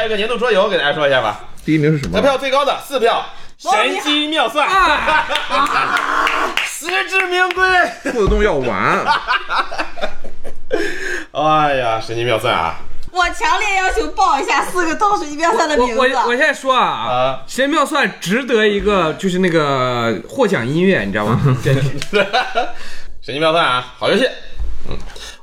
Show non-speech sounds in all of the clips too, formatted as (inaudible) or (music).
下一个年度桌游给大家说一下吧。第一名是什么得？票最高的四票，神机妙算，(laughs) 实至名归。兔子洞要玩，(laughs) 哎呀，神机妙算啊！我强烈要求报一下四个都是一妙算的名字。我我现在说啊啊，神妙算值得一个就是那个获奖音乐，你知道吗？(laughs) 神机妙算啊，好游戏。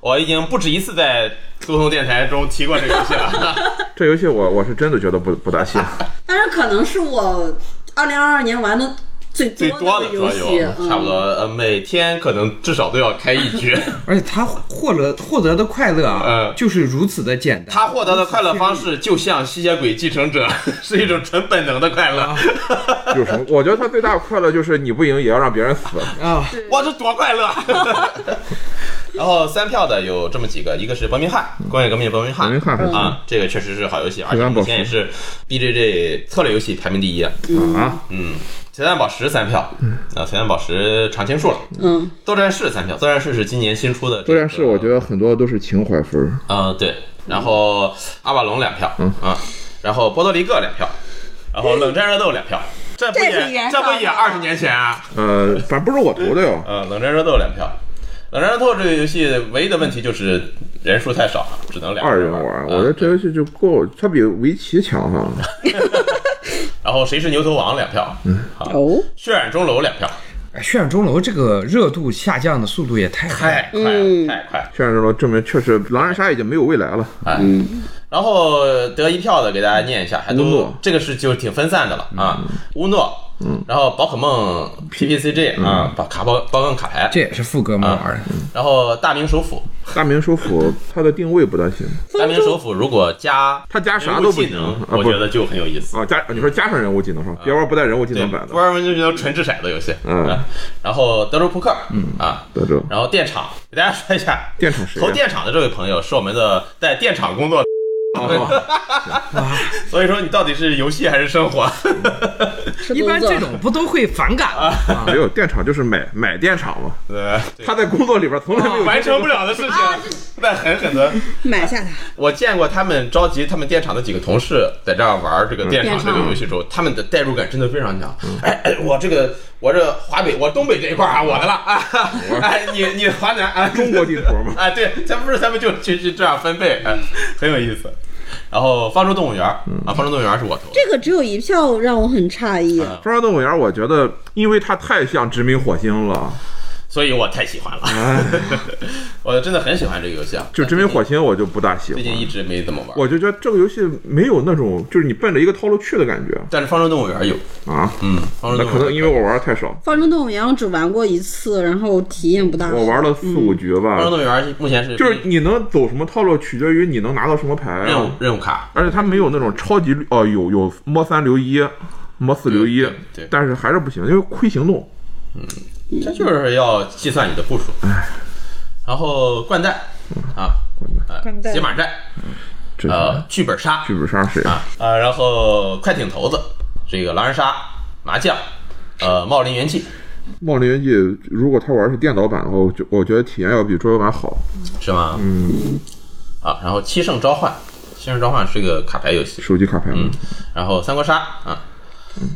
嗯，我已经不止一次在沟通电台中提过这个游戏了。(laughs) 这游戏我我是真的觉得不不大行。但是可能是我二零二二年玩的最最多的桌游戏，，差不多呃每天可能至少都要开一局。(laughs) 而且他获得获得的快乐啊嗯，就是如此的简单。他获得的快乐方式就像吸血鬼继承者，(laughs) 是一种纯本能的快乐。有什么？我觉得他最大的快乐就是你不赢也要让别人死。啊，哇，这多快乐！然后三票的有这么几个，一个是伯明翰工业革命伯明翰啊，这个确实是好游戏，而且目前也是 BJJ 策略游戏排名第一。啊，嗯，铁蛋宝石三票，啊，铁蛋宝石常青树了。嗯，斗战士三票，斗战士是今年新出的、这个。斗战士我觉得很多都是情怀分儿。嗯，对，然后阿瓦隆两票，嗯。啊，然后波多黎各两票，然后冷战热斗两票，这不也这不也二十年前啊？呃，反正不是我投的哟。呃，冷战热斗两票，冷战热斗这个游戏唯一的问题就是人数太少了，只能两人玩。嗯我觉得这游戏就够，它比围棋强哈。(laughs) 然后谁是牛头王两票，嗯，好，哦，血染钟楼两票，哎血染钟楼这个热度下降的速度也太快了。太快了，嗯太快了。现在这种证明确实狼人杀已经没有未来了。哎，然后得一票的给大家念一下，还都乌诺这个是就挺分散的了啊。乌诺，嗯，然后宝可梦 PPCG 啊，把卡包包跟卡牌，这也是副歌嘛玩的。然后大明首府，大明首府它的定位不大行。大明首府如果加它加啥都技能我觉得就很有意思。啊，加你说加上人物技能是吧？别玩不带人物技，能版的。不。然我就觉得纯掷骰的游戏。嗯。啊然后德州扑克，嗯。啊，德州。然后电厂，给大家说一下，电厂谁投电厂的这位朋友是我们的在电厂工作的。(laughs) 所以说你到底是游戏还是生活？一般这种不都会反感吗？啊没有电厂就是买买电厂嘛，对，他在工作里边从来没有完成不了的事情，在 (laughs) 狠狠的。(laughs) 买下它。我见过他们召集他们电厂的几个同事在这儿玩这个电厂这个游戏时候，他们的代入感真的非常强。哎哎，我这个我这华北我东北这一块啊，我的了啊！哎，你你华南啊，中国地图嘛。啊，对，咱不是咱们就就就这样分配，哎，很有意思。然后方舟动物园啊，方舟动物园是我投的。这个只有一票，让我很诧异。嗯中央动物园，我觉得因为它太像殖民火星了，所以我太喜欢了，(laughs) 我真的很喜欢这个游戏啊。就殖民火星我就不大喜欢。最近一直没怎么玩，我就觉得这个游戏没有那种就是你奔着一个套路去的感觉但是方舟动物园有，啊。嗯，方舟那动物园可能因为我玩的太少，方舟动物园我只玩过一次，然后体验不大。我玩了四五局吧方舟。动物园目前是就是你能走什么套路，取决于你能拿到什么牌。任务任务卡，而且它没有那种超级哦，有有摸三留一，摸四留一对对，但是还是不行，因为亏行动。这就是要计算你的步数。然后掼蛋啊，啊掼蛋解码战，这呃，剧本杀剧本杀谁？啊啊，然后快艇头子，这个狼人杀、麻将，呃，茂林元气茂林元气，如果他玩是电脑版的话，我觉我觉得体验要比桌游版好。是吗？嗯。啊，然后七圣召唤，七圣召唤是个卡牌游戏，手机卡牌嗯，然后三国杀啊，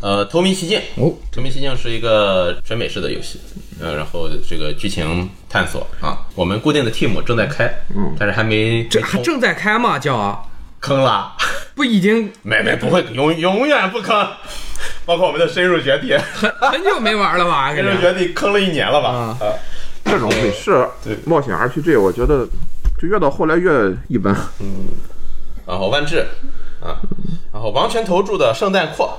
呃，投名奇境哦，投名奇境是一个纯美式的游戏，呃，然后这个剧情探索啊，我们固定的 team 正在开，嗯，但是还没这还正在开吗？叫啊，坑了，不已经 (laughs) 没没不会永永远不坑，包括我们的深入绝地，很很久没玩了吧？(laughs) 深入绝地坑了一年了吧？啊。啊，这种美式对。冒险 RPG，我觉得就越到后来越一般。嗯。然后万智。啊，然后王权投注的圣诞扩。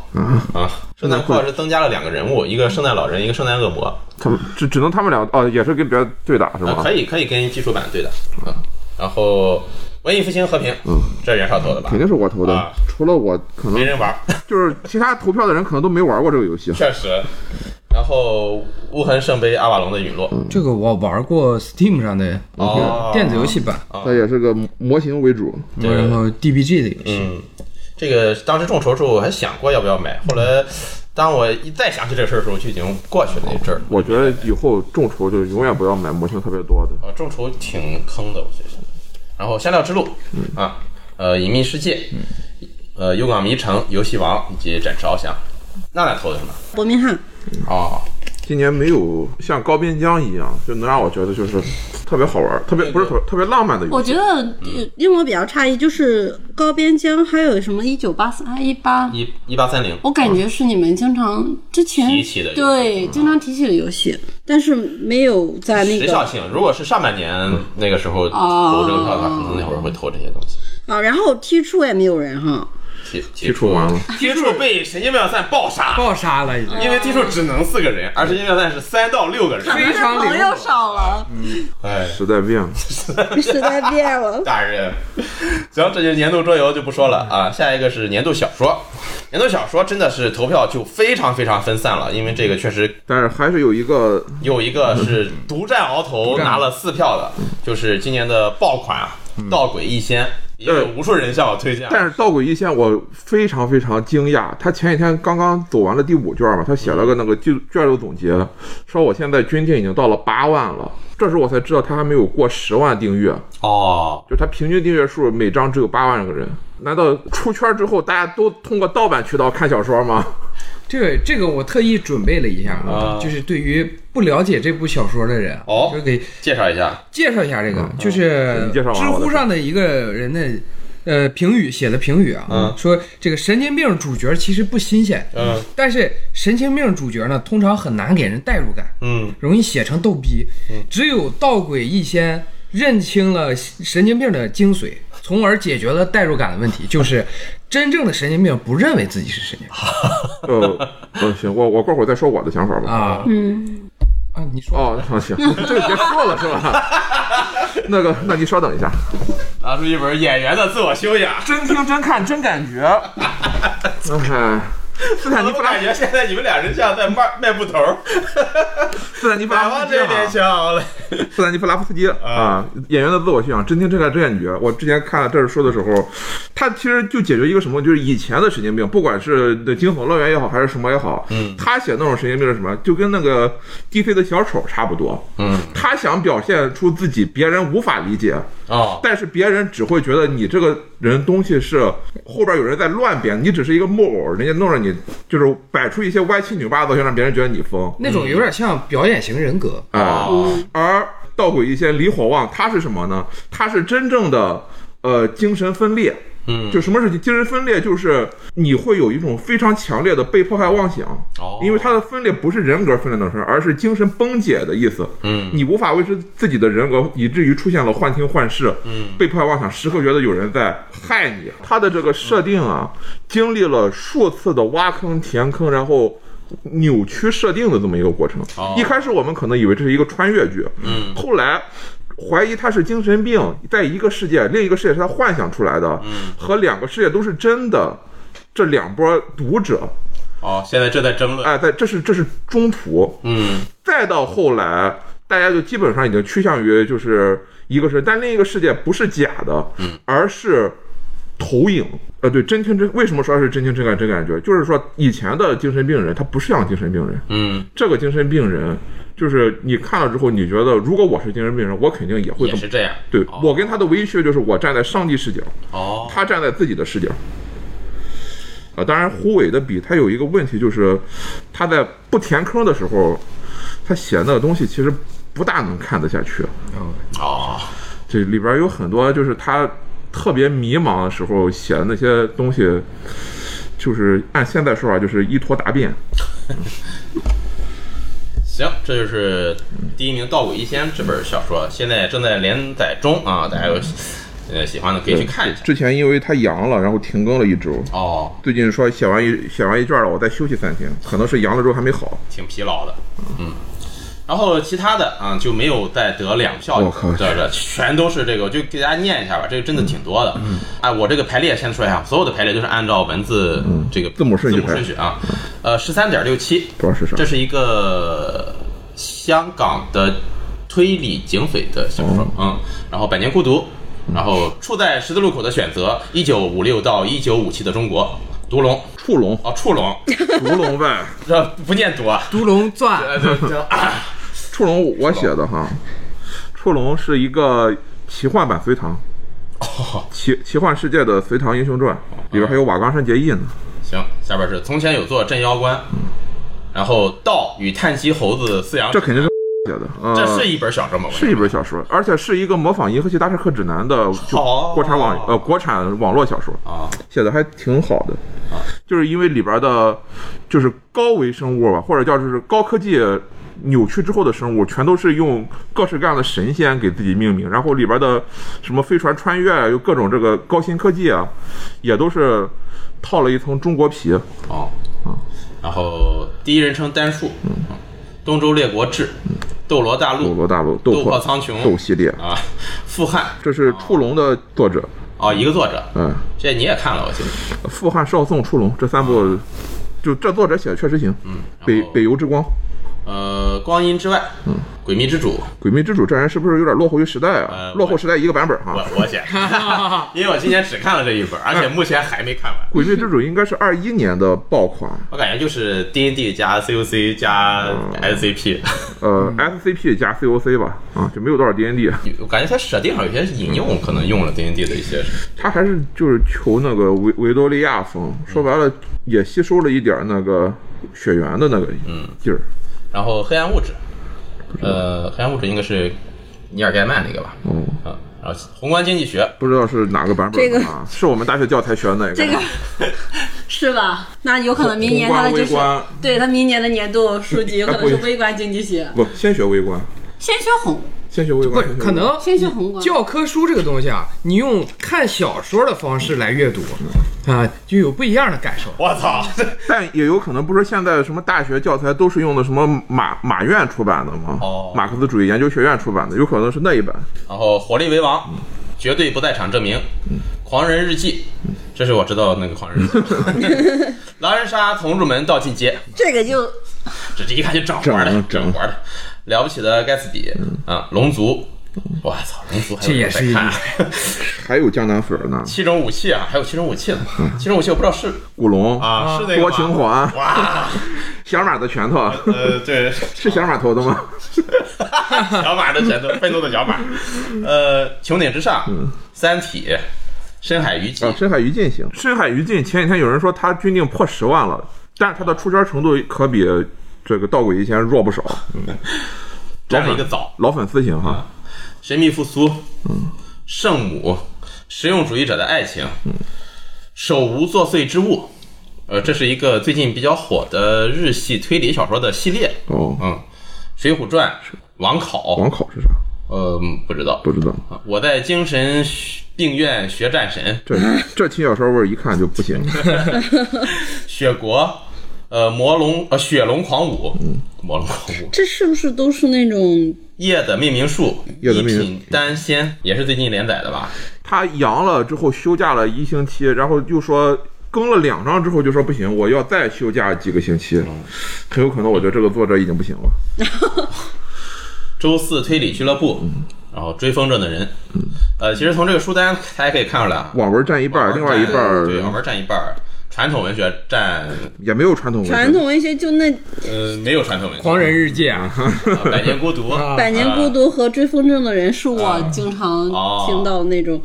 啊，圣诞扩是增加了两个人物，一个圣诞老人，一个圣诞恶魔，他们只只能他们俩哦，也是跟别人对打是啊，吧可？以可以跟基础版对打。啊。然后文艺复兴和平，嗯，这是袁绍投的吧？肯？定是我投的啊，除了我可能没人玩，(laughs) 就是其他投票的人可能都没玩过这个游戏。确实。然后无痕圣杯阿瓦隆的陨落，这个我玩过 Steam 上的哦。电子游戏版，它也是个模型为主，对。然后 DBG 的游戏。嗯，这个当时众筹时候我还想过要不要买，后来当我一再想起这事儿的时候，就已经过去了一阵儿。我觉得以后众筹就永远不要买模型特别多的。啊，众筹挺坑的，我觉得。然后香料之路，啊，呃，隐秘世界，呃，幽港迷城、游戏王以及展翅翱翔。娜娜投的什么？伯明翰，哦，今年没有像高边疆一样，就能让我觉得就是特别好玩，特别不是特特别浪漫的游戏。我觉得呃令我比较诧异，就是高边疆还有什么一九八四啊一八，一一八三零。我感觉是你们经常之前提起的游戏对经常提起的游戏，但是没有在那个时效性，如果是上半年那个时候投这个票的话，可能那会儿会投这些东西。啊，然后踢出也没有人哈，踢踢出完了，踢出被神经病赛暴杀，爆杀了已经。因为踢出只能四个人，而神经病赛是三到六个人。非常灵活朋友少了，嗯哎，时代变了。(laughs) 时代变了。(laughs) 大人，行，这就是年度桌游就不说了啊。下一个是年度小说，年度小说真的是投票就非常非常分散了，因为这个确实但是还是有一个有一个是独占鳌头拿了四票的，就是今年的爆款啊，《盗鬼异仙》，也有无数人向我推荐。但是《盗鬼一线》我非常非常惊讶，他前几天刚刚走完了第五卷嘛，他写了个那个卷卷流总结，说我现在军订已经到了八万了，这时候我才知道他还没有过十万订阅，哦，就他平均订阅数每章只有八万个人。难道出圈之后大家都通过盗版渠道看小说吗？这个这个我特意准备了一下啊就是对于不了解这部小说的人，哦就给介绍一下，介绍一下这个，就是你介绍完知乎上的一个人的呃评语写的评语啊，嗯。说这个神经病主角其实不新鲜，嗯。但是神经病主角呢通常很难给人代入感，嗯。容易写成逗逼。只有道诡异仙认清了神经病的精髓，从而解决了代入感的问题，就是真正的神经病不认为自己是神经病呃，呃，(laughs) 行，我我过会儿再说我的想法吧。啊。嗯，啊，你说哦，行行，(laughs) 这个别说了是吧？(laughs) 那个，那你稍等一下。拿出一本《演员的自我修养》。真听真看真感觉。哎，(laughs) 斯坦尼我弗拉感觉现在你们俩人像在卖卖布头，(laughs) 斯坦尼夫斯基啊边笑了。斯坦尼弗拉夫斯基啊，演员的自我修养，真听真感真感觉。我之前看了这儿说的时候，他其实就解决一个什么，就是以前的神经病，不管是那惊悚乐园也好，还是什么也好，嗯他写那种神经病是什么，就跟那个 DC 的小丑差不多。嗯，他想表现出自己别人无法理解，哦，但是别人只会觉得你这个人东西是后边有人在乱编，你只是一个木偶，人家弄着你就是摆出一些歪七扭八的造型，让别人觉得你疯。那种有点像表演型人格，啊、哦而道鬼一仙李火旺他是什么呢？他是真正的呃精神分裂。嗯就什么是精神分裂？就是你会有一种非常强烈的被迫害妄想，哦因为它的分裂不是人格分裂的事儿，而是精神崩解的意思。嗯你无法维持自己的人格，以至于出现了幻听幻视，嗯被迫害妄想，时刻觉得有人在害你。它的这个设定啊，经历了数次的挖坑填坑，然后扭曲设定的这么一个过程。哦一开始我们可能以为这是一个穿越剧，嗯后来怀疑他是精神病，在一个世界，另一个世界是他幻想出来的，嗯和两个世界都是真的。这两波读者，哦，现在正在争论。哎，在这是这是中途，嗯再到后来，大家就基本上已经趋向于就是一个是，但另一个世界不是假的，嗯，而是投影。呃，对，真听真，为什么说是真听真感真感觉？就是说以前的精神病人他不是像精神病人，嗯，这个精神病人就是你看了之后，你觉得如果我是精神病人，我肯定也会这么。也是这样。对哦我跟他的唯一区别就是我站在上帝视角，哦，他站在自己的视角。啊，当然，胡伟的笔他有一个问题，就是他在不填坑的时候，他写那个东西其实不大能看得下去。哦，这里边有很多就是他特别迷茫的时候写的那些东西，就是按现在说法就是一坨大便。(laughs) 行，这就是第一名《盗轨一仙》这本小说，现在正在连载中啊，大家有呃喜欢的可以去看一下。之前因为他阳了，然后停更了一周。哦，最近说写完一写完一卷了，我再休息三天，可能是阳了之后还没好。挺疲劳的，嗯。然后其他的啊就没有再得两票，我靠这这全都是这个，我就给大家念一下吧，这个真的挺多的。嗯，哎，我这个排列先说一下，所有的排列都是按照文字这个字母顺序字母顺序啊。呃，十三点六七，不知道是啥这是一个香港的推理警匪的小说，嗯，然后《百年孤独》，然后处在十字路口的选择，一九五六到一九五七的中国，独龙，触龙，啊，触龙，独龙呗，(laughs) 这不念读啊，独龙传。(laughs) 呃，这这 (laughs) 啊，触龙我写的哈，触龙是一个奇幻版隋唐。哦，奇奇幻世界的隋唐英雄传里边还有瓦岗山结义呢。行，下边是从前有座镇妖关，然后道与叹息猴子饲养，这肯定是 (laughs) 写的，呃、这是一本小说吗？是一本小说，而且是一个模仿《银河系大镖客指南》的就好。国产网呃国产网络小说，啊，写的还挺好的。啊。就是因为里边的，就是高维生物吧，或者叫就是高科技扭曲之后的生物，全都是用各式各样的神仙给自己命名，然后里边的什么飞船穿越啊，有各种这个高新科技啊，也都是套了一层中国皮。哦，然后第一人称单数，嗯，东周列国志，斗罗大陆斗，罗大陆、斗斗破苍穹斗系列，啊，富汉，这是触龙的作者，哦，一个作者，嗯，这你也看了，我记得，富汉、少宋、出龙这三部，就这作者写的确实行。嗯，北北游之光，呃，光阴之外，嗯，诡秘之主，诡秘之主这人是不是有点落后于时代啊？呃？落后时代一个版本哈。我我写，(laughs) 因为我今年只看了这一本，而且目前还没看完。诡秘之主应该是二一年的爆款，我感觉就是 D N D 加 C O C 加 S C P，呃，SCP 加 COC 吧，啊，就没有多少 DND，我感觉它设定上有些引用可能用了 D N D 的一些，他还是就是求那个维维多利亚风，说白了也吸收了一点那个血缘的那个劲儿。然后黑暗物质，呃，黑暗物质应该是尼尔盖曼那个吧，嗯，啊，然后宏观经济学，不知道是哪个版本这个。的啊？是我们大学教材学的那个。这个。(laughs) 是吧？那有可能明年他的就是观观。对他明年的年度书籍有可能是微观经济学，不，先学微观，先学宏，先学微观，不可能先学宏观。教科书这个东西啊，你用看小说的方式来阅读啊，就有不一样的感受。我操，(laughs) 但也有可能不是现在什么大学教材都是用的什么马马院出版的吗？哦。马克思主义研究学院出版的，有可能是那一版。然后火力为王，绝对不在场证明，狂人日记，这是我知道那个狂人日记，(laughs) 狼人杀同入门到进阶，这个就这这一看就整活的，整整活的，了不起的盖茨比啊，龙族，我操，龙族还有这也是人在看。(laughs) 还有江南粉呢，七种武器啊，还有七种武器呢，七种武器我不知道是古龙、啊是那个多吗情环、哇，(laughs) 小马的拳头，呃对，(laughs) 是小马头的吗？小马的拳头，愤怒的小马，呃，穹顶之上，三体，深海鱼记啊，，深海鱼进行。深海鱼进前几天有人说他军令破十万了，但是他的出圈程度可比这个道鬼一仙弱不少。(laughs) 占了一个早。老粉丝型哈，神秘复苏，圣母，实用主义者的爱情，手无作祟之物，呃，这是一个最近比较火的日系推理小说的系列，哦，嗯，水浒传，王考，王考是啥？呃，不知道，不知道。啊我在精神病院学战神，这这轻小说味儿一看就不行。(laughs) 雪国，呃，魔龙，呃，雪龙狂舞，魔龙狂舞，这是不是都是那种叶的命名术，一夜的命名品丹仙，也是最近连载的吧？他阳了之后休假了一星期，然后又说更了两章之后就说不行，我要再休假几个星期，很有可能我觉得这个作者已经不行了。(laughs) 周四推理俱乐部，然后追风筝的人，呃，其实从这个书单大家可以看出来啊，网文占一半，另外一半对，网文占一半儿，传统文学占也没有传统文学。传统文学？就那《呃没有传统文学，狂人日记啊，啊百年孤独，啊百年孤独》和《追风筝的人》是我经常哦听到那种。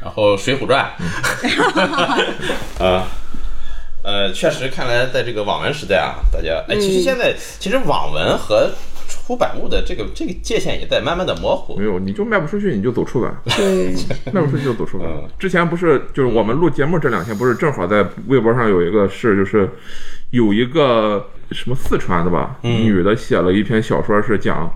然后水浒传，(laughs) 啊。呃，确实，看来在这个网文时代啊，大家哎，其实现在其实网文和出版物的这个这个界限也在慢慢的模糊没。有，你就卖不出去，你就走出版，对，(laughs) 卖不出去就走出版嗯。之前不是就是我们录节目这两天，不是正好在微博上有一个事，就是有一个什么四川的吧，女的写了一篇小说，是讲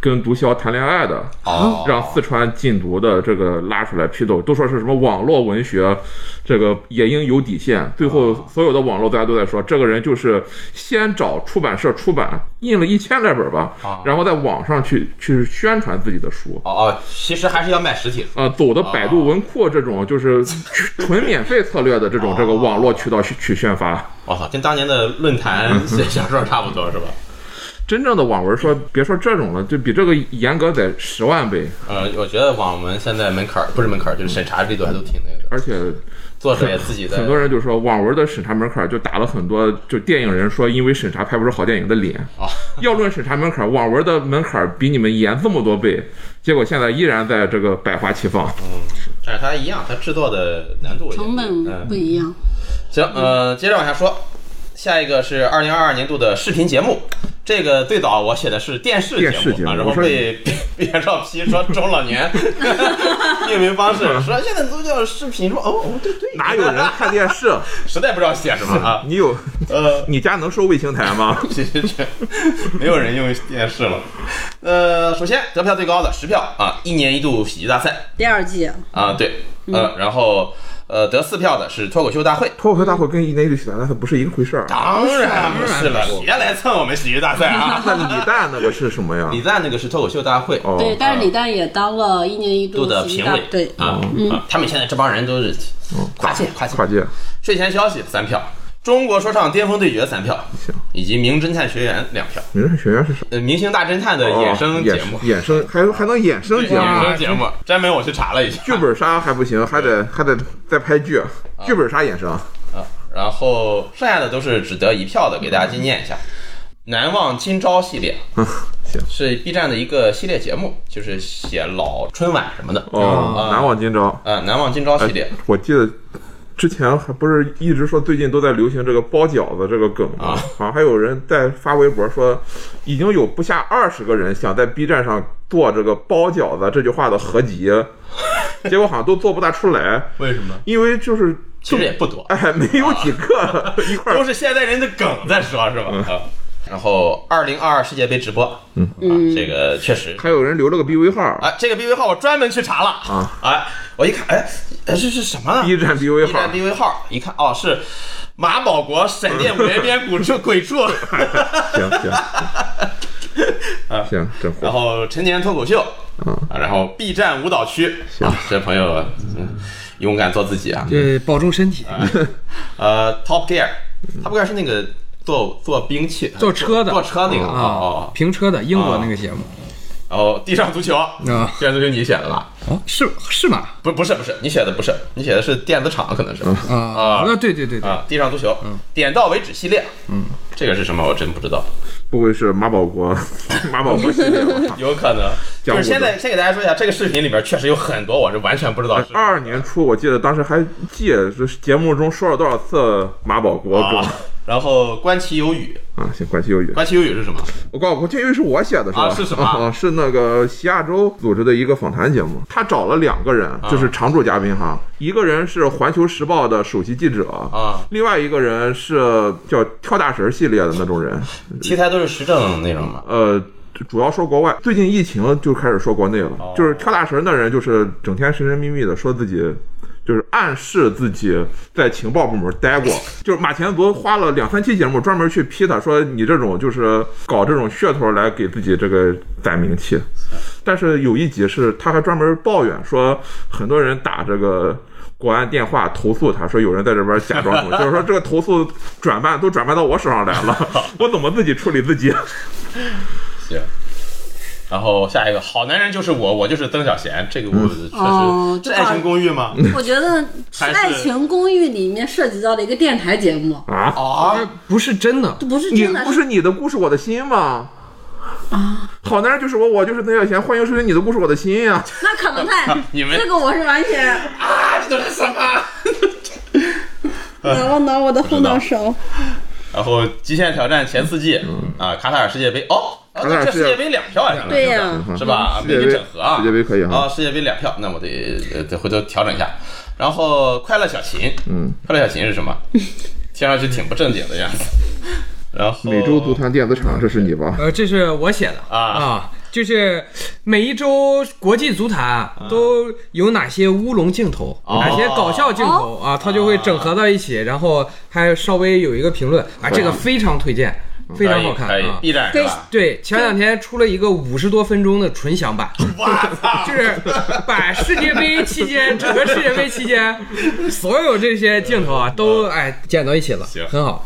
跟毒枭谈恋爱的，哦让四川禁毒的这个拉出来批斗，都说是什么网络文学，这个也应有底线。最后所有的网络大家都在说，这个人就是先找出版社出版，印了一千来本吧，然后在网上去去宣传自己的书。哦哦，其实还是要卖实体书。呃，走的百度文库这种就是纯免费策略的这种这个网络渠道去去宣发，我操，跟当年的论坛 (laughs) 写小说差不多是吧？真正的网文说别说这种了，就比这个严格得十万倍，呃，我觉得网文现在门槛儿不是门槛儿，就是审查力度还都挺那个。而且作者也自己在很多人就说网文的审查门槛就打了很多，就电影人说因为审查拍不出好电影的脸。啊，(laughs) 要论审查门槛，网文的门槛比你们严这么多倍，结果现在依然在这个百花齐放。嗯但是它一样，它制作的难度成本嗯不一样。行，呃，接着往下说，下一个是二零二二年度的视频节目。这个最早我写的是电视节目啊，然后我说被被袁绍批说中老年 (laughs) 命名方式，(laughs) 说现在都叫视频，说哦哦对对，哪有人看电视？(laughs) 实在不知道写什么啊？你有？呃，你家能收卫星台吗？没有人用电视了。呃，首先得票最高的十票啊，一年一度喜剧大赛第二季啊，对，呃，然后呃得四票的是脱口秀大会。脱口秀大会跟一年一度喜剧大赛不是一个回事儿。当然不是了，别来蹭我们喜剧大赛啊！(laughs) 那李诞那个是什么呀？李诞那个是脱口秀大会哦，对，但是李诞也当了一年一度度的评委，对，啊，啊他们现在这帮人都是跨界跨界。跨界。睡前消息三票，中国说唱巅峰对决三票，以及名侦探学园两票。名侦探学院是啥？呃，明星大侦探的哦衍生节目，衍生还还能衍生节目衍？生节目，专门我去查了一下，剧本杀还不行，还得还得再拍剧。剧本杀衍生，啊，然后剩下的都是只得一票的，给大家纪念一下。难忘今朝系列行是 B 站的一个系列节目，就是写老春晚什么的。哦，啊难忘今朝。啊，难忘今朝系列哎，我记得之前还不是一直说最近都在流行这个包饺子这个梗吗？啊好像还有人在发微博说，已经有不下二十个人想在 B 站上做这个包饺子这句话的合集，(laughs) 结果好像都做不大出来，为什么？因为就是其实也不多，哎没有几个一块儿。都是现代人的梗在说，是吧？啊。然后，二零二二世界杯直播，嗯。啊，这个确实。还有人留了个 BV 号。啊，这个 BV 号我专门去查了。啊，哎，我一看，哎，哎这是什么呢 B 站 BV 号，B 站 BV 号，一看哦，是马保国闪电五连鞭鬼畜鬼畜，行行 (laughs) 啊。行，真然。后陈年脱口秀，嗯啊，然后 B 站舞蹈区，啊，这朋友嗯勇敢做自己啊，对保重身体。呃，Top Gear，Top Gear 是那个做做兵器、做车的。做车那个哦啊哦，，评车的英国那个节目。然后地上足球，啊，地上足球你写的吧？哦，是是吗？不不是不是，你写的不是，你写的是电子厂可能是。啊啊。对对对，啊，地上足球，点到为止系列，嗯，这个是什么？我真不知道，不会是马保国 (laughs) 马保国系列吧？(laughs) 有可能。就是现在先给大家说一下，这个视频里边确实有很多我是完全不知道是二二年初，我记得当时还记是节目中说了多少次马保国。然后观其有语，啊，行，关其有语。观其有语是什么？我告诉我，这因为是我写的，是吧？啊是什么啊，是那个西亚洲组织的一个访谈节目，他找了两个人，啊就是常驻嘉宾哈，一个人是环球时报的首席记者啊，另外一个人是叫跳大神系列的那种人，题材都是时政内容嘛？呃。主要说国外，最近疫情就开始说国内了。哦就是跳大神的人，就是整天神神秘秘的说自己，就是暗示自己在情报部门待过。(laughs) 就是马前卒花了两三期节目专门去批他，说你这种就是搞这种噱头来给自己这个攒名气。但是有一集是他还专门抱怨说，很多人打这个。国安电话投诉他说有人在这边假装什么，(laughs) 就是说这个投诉转办都转办到我手上来了，(laughs) 我怎么自己处理自己？行。然后下一个好男人就是我，我就是曾小贤，这个我确实、哦是爱情公寓吗？我觉得是《爱情公寓》里面涉及到的一个电台节目，啊，啊，不是真的不是你真的，不是你的故事我的心吗？啊，好男人就是我，我就是曾小贤，欢迎收听你的故事我的心呀、那可能太 (laughs) 你们这个我是完全都是什么？(laughs) 挠了挠我的后脑勺。然后极限挑战前四季、啊，卡塔尔世界杯哦，啊卡塔尔世界这世界杯两票啊，对呀是吧？没给世界杯整合啊，世界杯可以哈啊，世界杯两票，那我得呃得回头调整一下。然后快乐小琴，嗯，快乐小琴是什么？(laughs) 听上去挺不正经的样子。然后美洲足坛电子厂，这是你吧？呃，这是我写的啊就是每一周国际足坛都有哪些乌龙镜头，哦。哪些搞笑镜头啊，它就会整合到一起，然后还稍微有一个评论啊，这个非常推荐，非常好看可以啊。对，前两天出了一个五十多分钟的纯享版！就是把世界杯期间整个世界杯期间所有这些镜头啊都哎剪到一起了行，很好。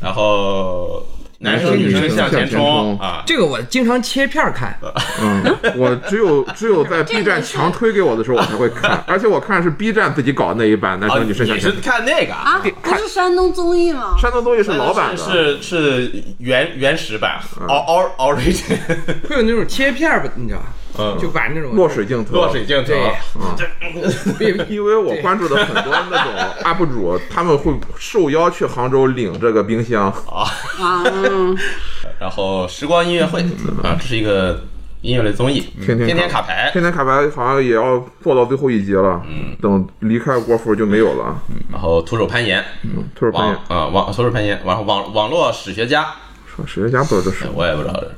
然后男生女生向前冲啊，这个我经常切片儿看，嗯，我只有只有在 B 站强推给我的时候我才会看，(laughs) 而且我看是 B 站自己搞的那一版男啊生女生向你是前。看那个啊，不是山东综艺吗？山东综艺是老版的，是是是原原始版，or or origin 会有那种切片儿吧，你知道吧？嗯。就玩那种落水镜头，落水镜头，对，(laughs) 因为我关注的很多那种 (laughs) UP 主，他们会受邀去杭州领这个冰箱，啊，嗯然后时光音乐会啊，这是一个音乐类综艺，天天天天卡牌，天天卡牌好像也要做到最后一集了，嗯。等离开国服就没有了。然后徒手攀岩，嗯徒手攀岩，啊网徒手攀岩，然后网网络史学家，说史学家不知道这是我也不知道这是。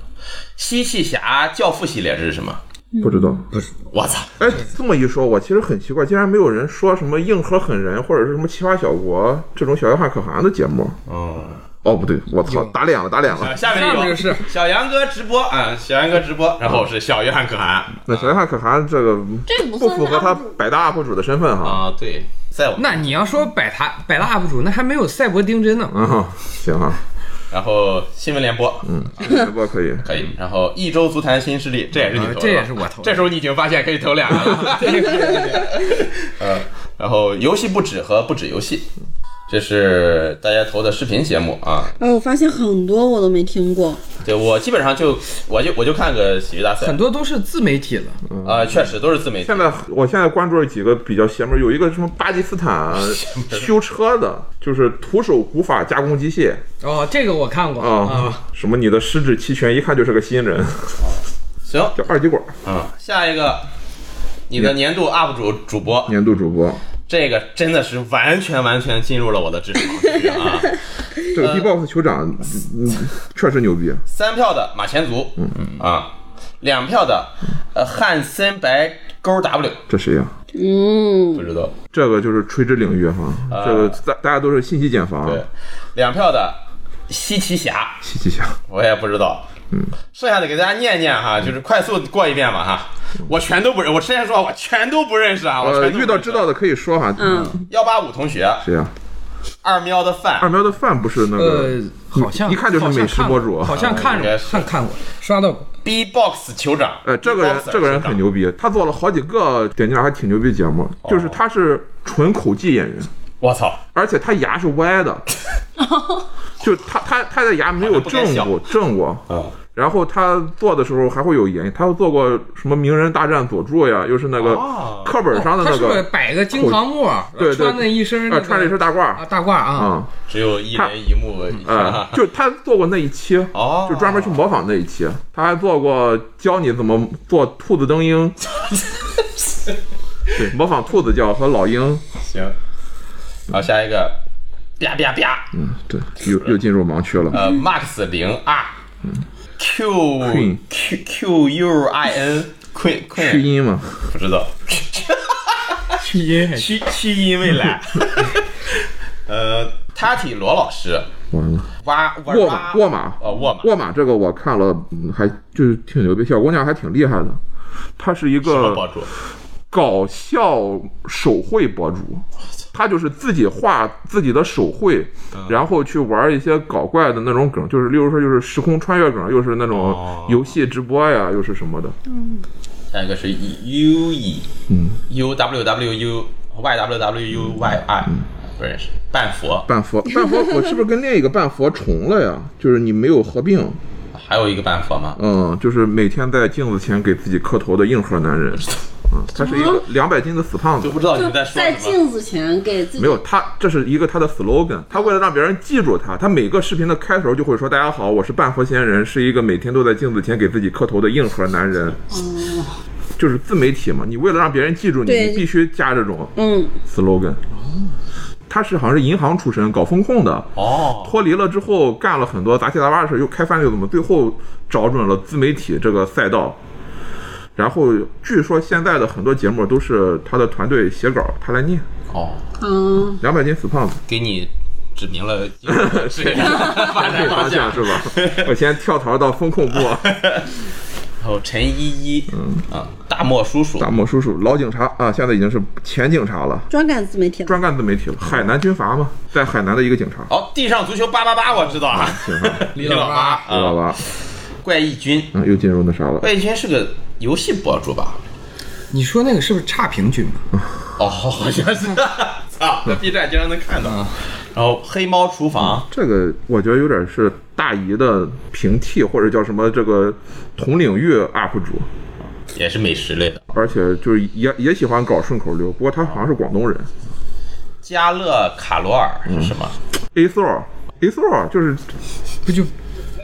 西气侠教父系列这是什么？不知道。不是我操！哎，这么一说，我其实很奇怪，竟然没有人说什么硬核狠人或者是什么奇葩小国这种小约翰可汗的节目。嗯，哦，不对，我操，打脸了，打脸了。啊下面有下面是小杨哥直播啊，小杨哥直播，然后是小约翰可汗那小约翰可汗这个这个不符合他百大 UP 主的身份哈。啊，对，赛博，那你要说百大百大 UP 主，那还没有赛博丁真呢。嗯，行啊，然后新闻联播。嗯，直播可以。可以，然后一周足坛新势力，这也是你投的，啊这也是我投的。这时候你已经发现可以投两个了，(laughs) 呃，然后游戏不止和不止游戏，这是大家投的视频节目啊。哎，我发现很多我都没听过。对我基本上就我就我就看个喜剧大赛。很，多都是自媒体了，啊，确实都是自媒体。现。在我现在关注了几个比较邪门，有一个什么巴基斯坦 (laughs) 修车的，就是徒手古法加工机械。哦，这个我看过。啊啊，，什么你的十指齐全，一看就是个新人，行，叫二极管。嗯，下一个，你的年度 UP 主主播，年度主播。这个真的是完全完全进入了我的知识盲区啊！这个 B-box 酋长，嗯，确实牛逼。三票的马前卒，嗯啊，两票的呃汉森白勾 W，这谁呀、嗯不，知道。这个就是垂直领域哈，这个大大家都是信息茧房。对，两票的西奇侠，西奇侠，我也不知道。嗯，剩下的给大家念念哈，就是快速过一遍吧哈。我全都不认，我之前说我全都不认识啊，我遇到知道的可以说哈。嗯，幺八五同学，谁呀、二喵的饭。二，喵的饭不是那个呃，好像一看就是美食博主好像看着应该是。看看过，刷到过。B box 酋长，呃，这个人这个人很牛逼，他做了好几个点击量还挺牛逼的节目，哦。就是他是纯口技演员，我操，而且他牙是歪的，(laughs) 就他他他的牙没有正过正过，嗯，然后他做的时候还会有演绎，他做过什么名人大战佐助呀，又是那个哦。课本上的那个摆个金堂木，对对。穿那一身那个呃穿了一身大褂。啊大褂啊，嗯只有一人一幕，呃，就他做过那一期，哦。就专门去模仿那一期，他还做过教你怎么做兔子灯鹰，(laughs) 对，模仿兔子叫和老鹰，行，好，下一个，啪啪啪，嗯，对，又又进入盲区了。呃，Max 零 R Q Queen Q Q U I N Queen 去音吗，不知道，去音还趋趋音未来。(laughs) 呃，Tati 罗老师，完了。沃马，沃马，哦，沃马，沃马这个我看了，嗯还就是挺牛逼，小姑娘还挺厉害的。她是一个？搞笑手绘博主，她就是自己画自己的手绘，嗯然后去玩一些搞怪的那种梗，就是例如说就是时空穿越梗，又是那种哦游戏直播呀，又是什么的。下一个是 U E，嗯，U W W U Y W W U Y I，不认识。半佛，半佛，半佛，(laughs) 我是不是跟另一个半佛重了呀？就是你没有合并，还有一个半佛吗？嗯，就是每天在镜子前给自己磕头的硬核男人。(laughs) 嗯，他是一个两百斤的死胖子就。不知道你在说在什么。镜子前给自己没有他，这是一个他的 slogan。他为了让别人记住他，他每个视频的开头就会说：“大家好，我是半佛仙人，是一个每天都在镜子前给自己磕头的硬核男人。”就是自媒体嘛，你为了让别人记住你，你必须加这种嗯 slogan。他是好像是银行出身，搞风控的，哦，脱离了之后干了很多杂七杂八的事，又开饭又怎么，最后找准了自媒体这个赛道。然后据说现在的很多节目都是他的团队写稿，他来念。哦，嗯，两百斤死胖子，给你指明了 (laughs) 这方向方向是吧？我先跳槽到风控部，(laughs) 然后陈依依，嗯啊，大漠叔叔，大漠叔叔老警察啊，现在已经是前警察了，专干自媒体了。专干自媒体了，海南军阀嘛，在海南的一个警察。好，地上足球八八八，我知道啊，警察，(laughs) 李老八啊，知道吧？怪异君，啊，又进入那啥了。怪异君是个游戏博主吧？你说那个是不是差评君吧？哦，好像是，(laughs) 操，在 B 站经常能看到。然后黑猫厨房，这个我觉得有点是大姨的平替，或者叫什么这个同领域 UP 主。也是美食类的。而且就是也也喜欢搞顺口溜，不过他好像是广东人。加勒卡罗尔是什么？A Soul A Soul 就是不就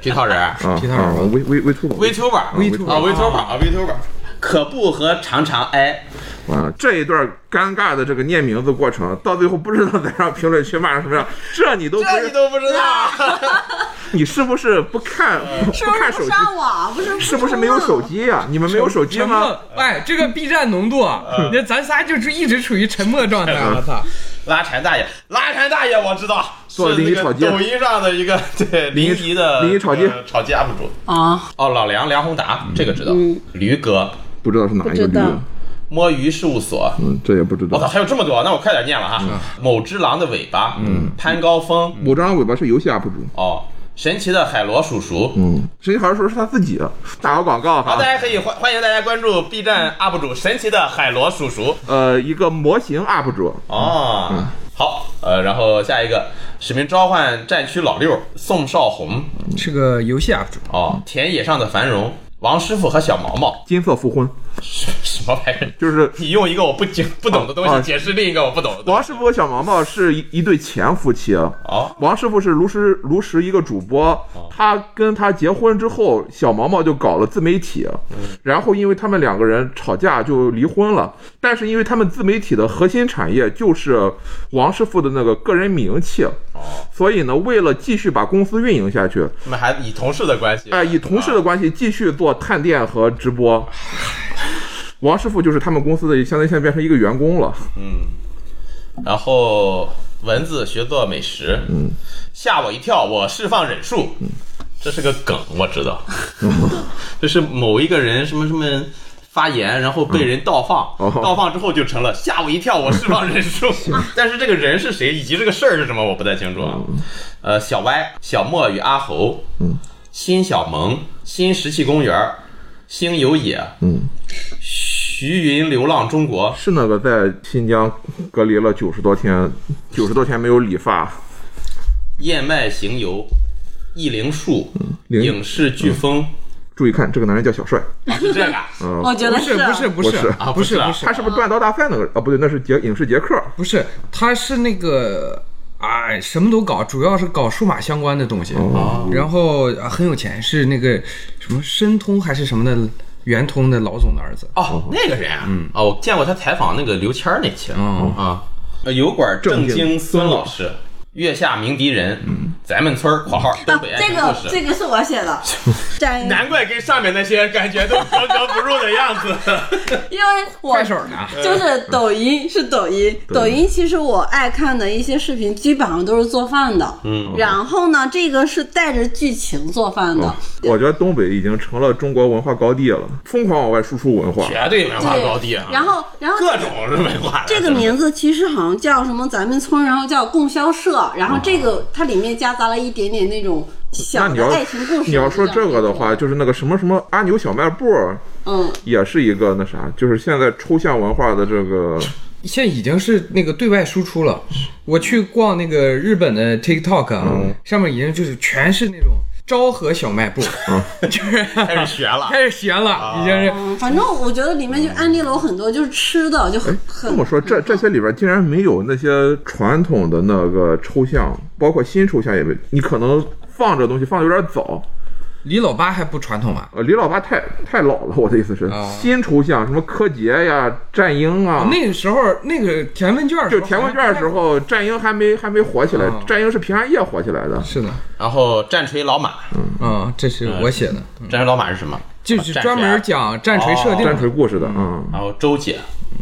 皮套人。啊皮套人啊微微微兔 VTuber VTuber 啊 VTuber 啊 VTuber，可不和常常挨。啊，这一段尴尬的这个念名字过程，到最后不知道在让评论区骂成什么样，这你都不这你都不知道？(laughs) 你是不是不看不是不是不看手机？上网？不是是不是没有手？机呀、你们没有手机吗？哎，这个 B 站浓度啊，那咱仨就是一直处于沉默状态。我操！拉柴大爷，拉柴大爷我知道，做是那个临沂炒鸡抖音上的一个对临沂的临沂炒鸡呃炒鸡 UP 主。啊，哦，老梁梁宏达，这个知道。驴哥不知道是哪一个驴？摸鱼事务所。嗯，这也不知道我操，还有这么多，那我快点念了哈。某只狼的尾巴，嗯，潘高峰，某只狼尾巴是游戏 UP 主，哦，神奇的海螺叔叔。嗯，神奇海螺叔叔是他自己打个广告好，哈大。家可以欢欢迎大家关注 B 站 UP 主神奇的海螺叔叔。呃，一个模型 UP 主，哦，好，呃，然后下一个使命召唤战区老六宋少红，是个游戏 UP 主，哦，田野上的繁荣，王师傅和小毛毛，金色复婚，什 (laughs) 么玩意儿？就是你用一个我不解不懂的东啊西解释另一个我不懂的东西。王师傅和小毛毛是一一对前夫妻。哦，王师傅是炉石炉石一个主播，他跟他结婚之后，小毛毛就搞了自媒体，然后因为他们两个人吵架就离婚了。但是因为他们自媒体的核心产业就是王师傅的那个个人名气，所以呢，为了继续把公司运营下去，他们还以同事的关系，哎，以同事的关系继续做探店和直播。王师傅就是他们公司的，相当于现在变成一个员工了。嗯然后文字学做美食，嗯，吓我一跳，我释放忍术，这是个梗，我知道，(laughs) 这是某一个人什么什么发言，然后被人倒放，哦。盗放之后就成了吓我一跳，我释放忍术，(laughs) 但是这个人是谁，以及这个事儿是什么，我不太清楚啊。呃，小歪、小莫与阿猴，嗯，新小萌、新石器公园、星有野，嗯，徐云流浪中国，是那个在新疆隔离了九十多天，九十多天没有理发，燕麦行游、易灵树、灵影视飓风，注意看，这个男人叫小帅，啊是这个啊？(laughs) 我觉得不是不是不是不是。啊不是啊不是不是。他是不是断刀大赛那个？啊，不对，那是杰影视杰克。不是，他是那个哎什么都搞，主要是搞数码相关的东西，哦。然后啊很有钱，是那个什么申通还是什么的圆通的老总的儿子。哦，那个人啊，嗯，哦，我见过他采访那个刘谦那期嗯啊，呃油管正经孙老师，月下鸣笛人，咱们村儿（括号东北爱这个情故事）这个是我写的，(laughs) 战 (laughs) 难怪跟上面那些感觉都格格不入的样子。(laughs) 因为我快手呢？就是抖音是抖音，抖音其实我爱看的一些视频基本上都是做饭的，嗯，然后呢，这个是带着剧情做饭的，我觉得东北已经成了中国文化高地了，疯狂往外输出文化。绝对文化高地啊！然后然后各种是文化，这个名字其实好像叫什么咱们村，然后叫供销社，然后这个它里面夹杂了一点点那种小的你要爱情故事。你要说这个的话，，就是那个什么什么阿牛小卖部，嗯，也是一个那啥，就是现在抽象文化的这个现在已经是那个对外输出了。我去逛那个日本的 TikTok 啊，上面已经就是全是那种昭和小卖部，(laughs) 就是开始学了。开始学了，已经是。嗯反正我觉得里面就安利了我很多，就是吃的就很很。这么说，这这些里边竟然没有那些传统的那个抽象，包括新抽象也没，你可能放这东西放的有点早。李老八还不传统吧？呃，李老八太太老了，我的意思是，哦。新抽象什么柯洁呀、战鹰啊，那个时候那个填问卷就填问卷的时候，战鹰还没还没火起来，哦。战鹰是平安夜火起来的。是的，然后战锤老马，嗯，这是我写的，战锤老马是什么？就是专门讲战锤设定。战，锤故事的，嗯，然后周姐，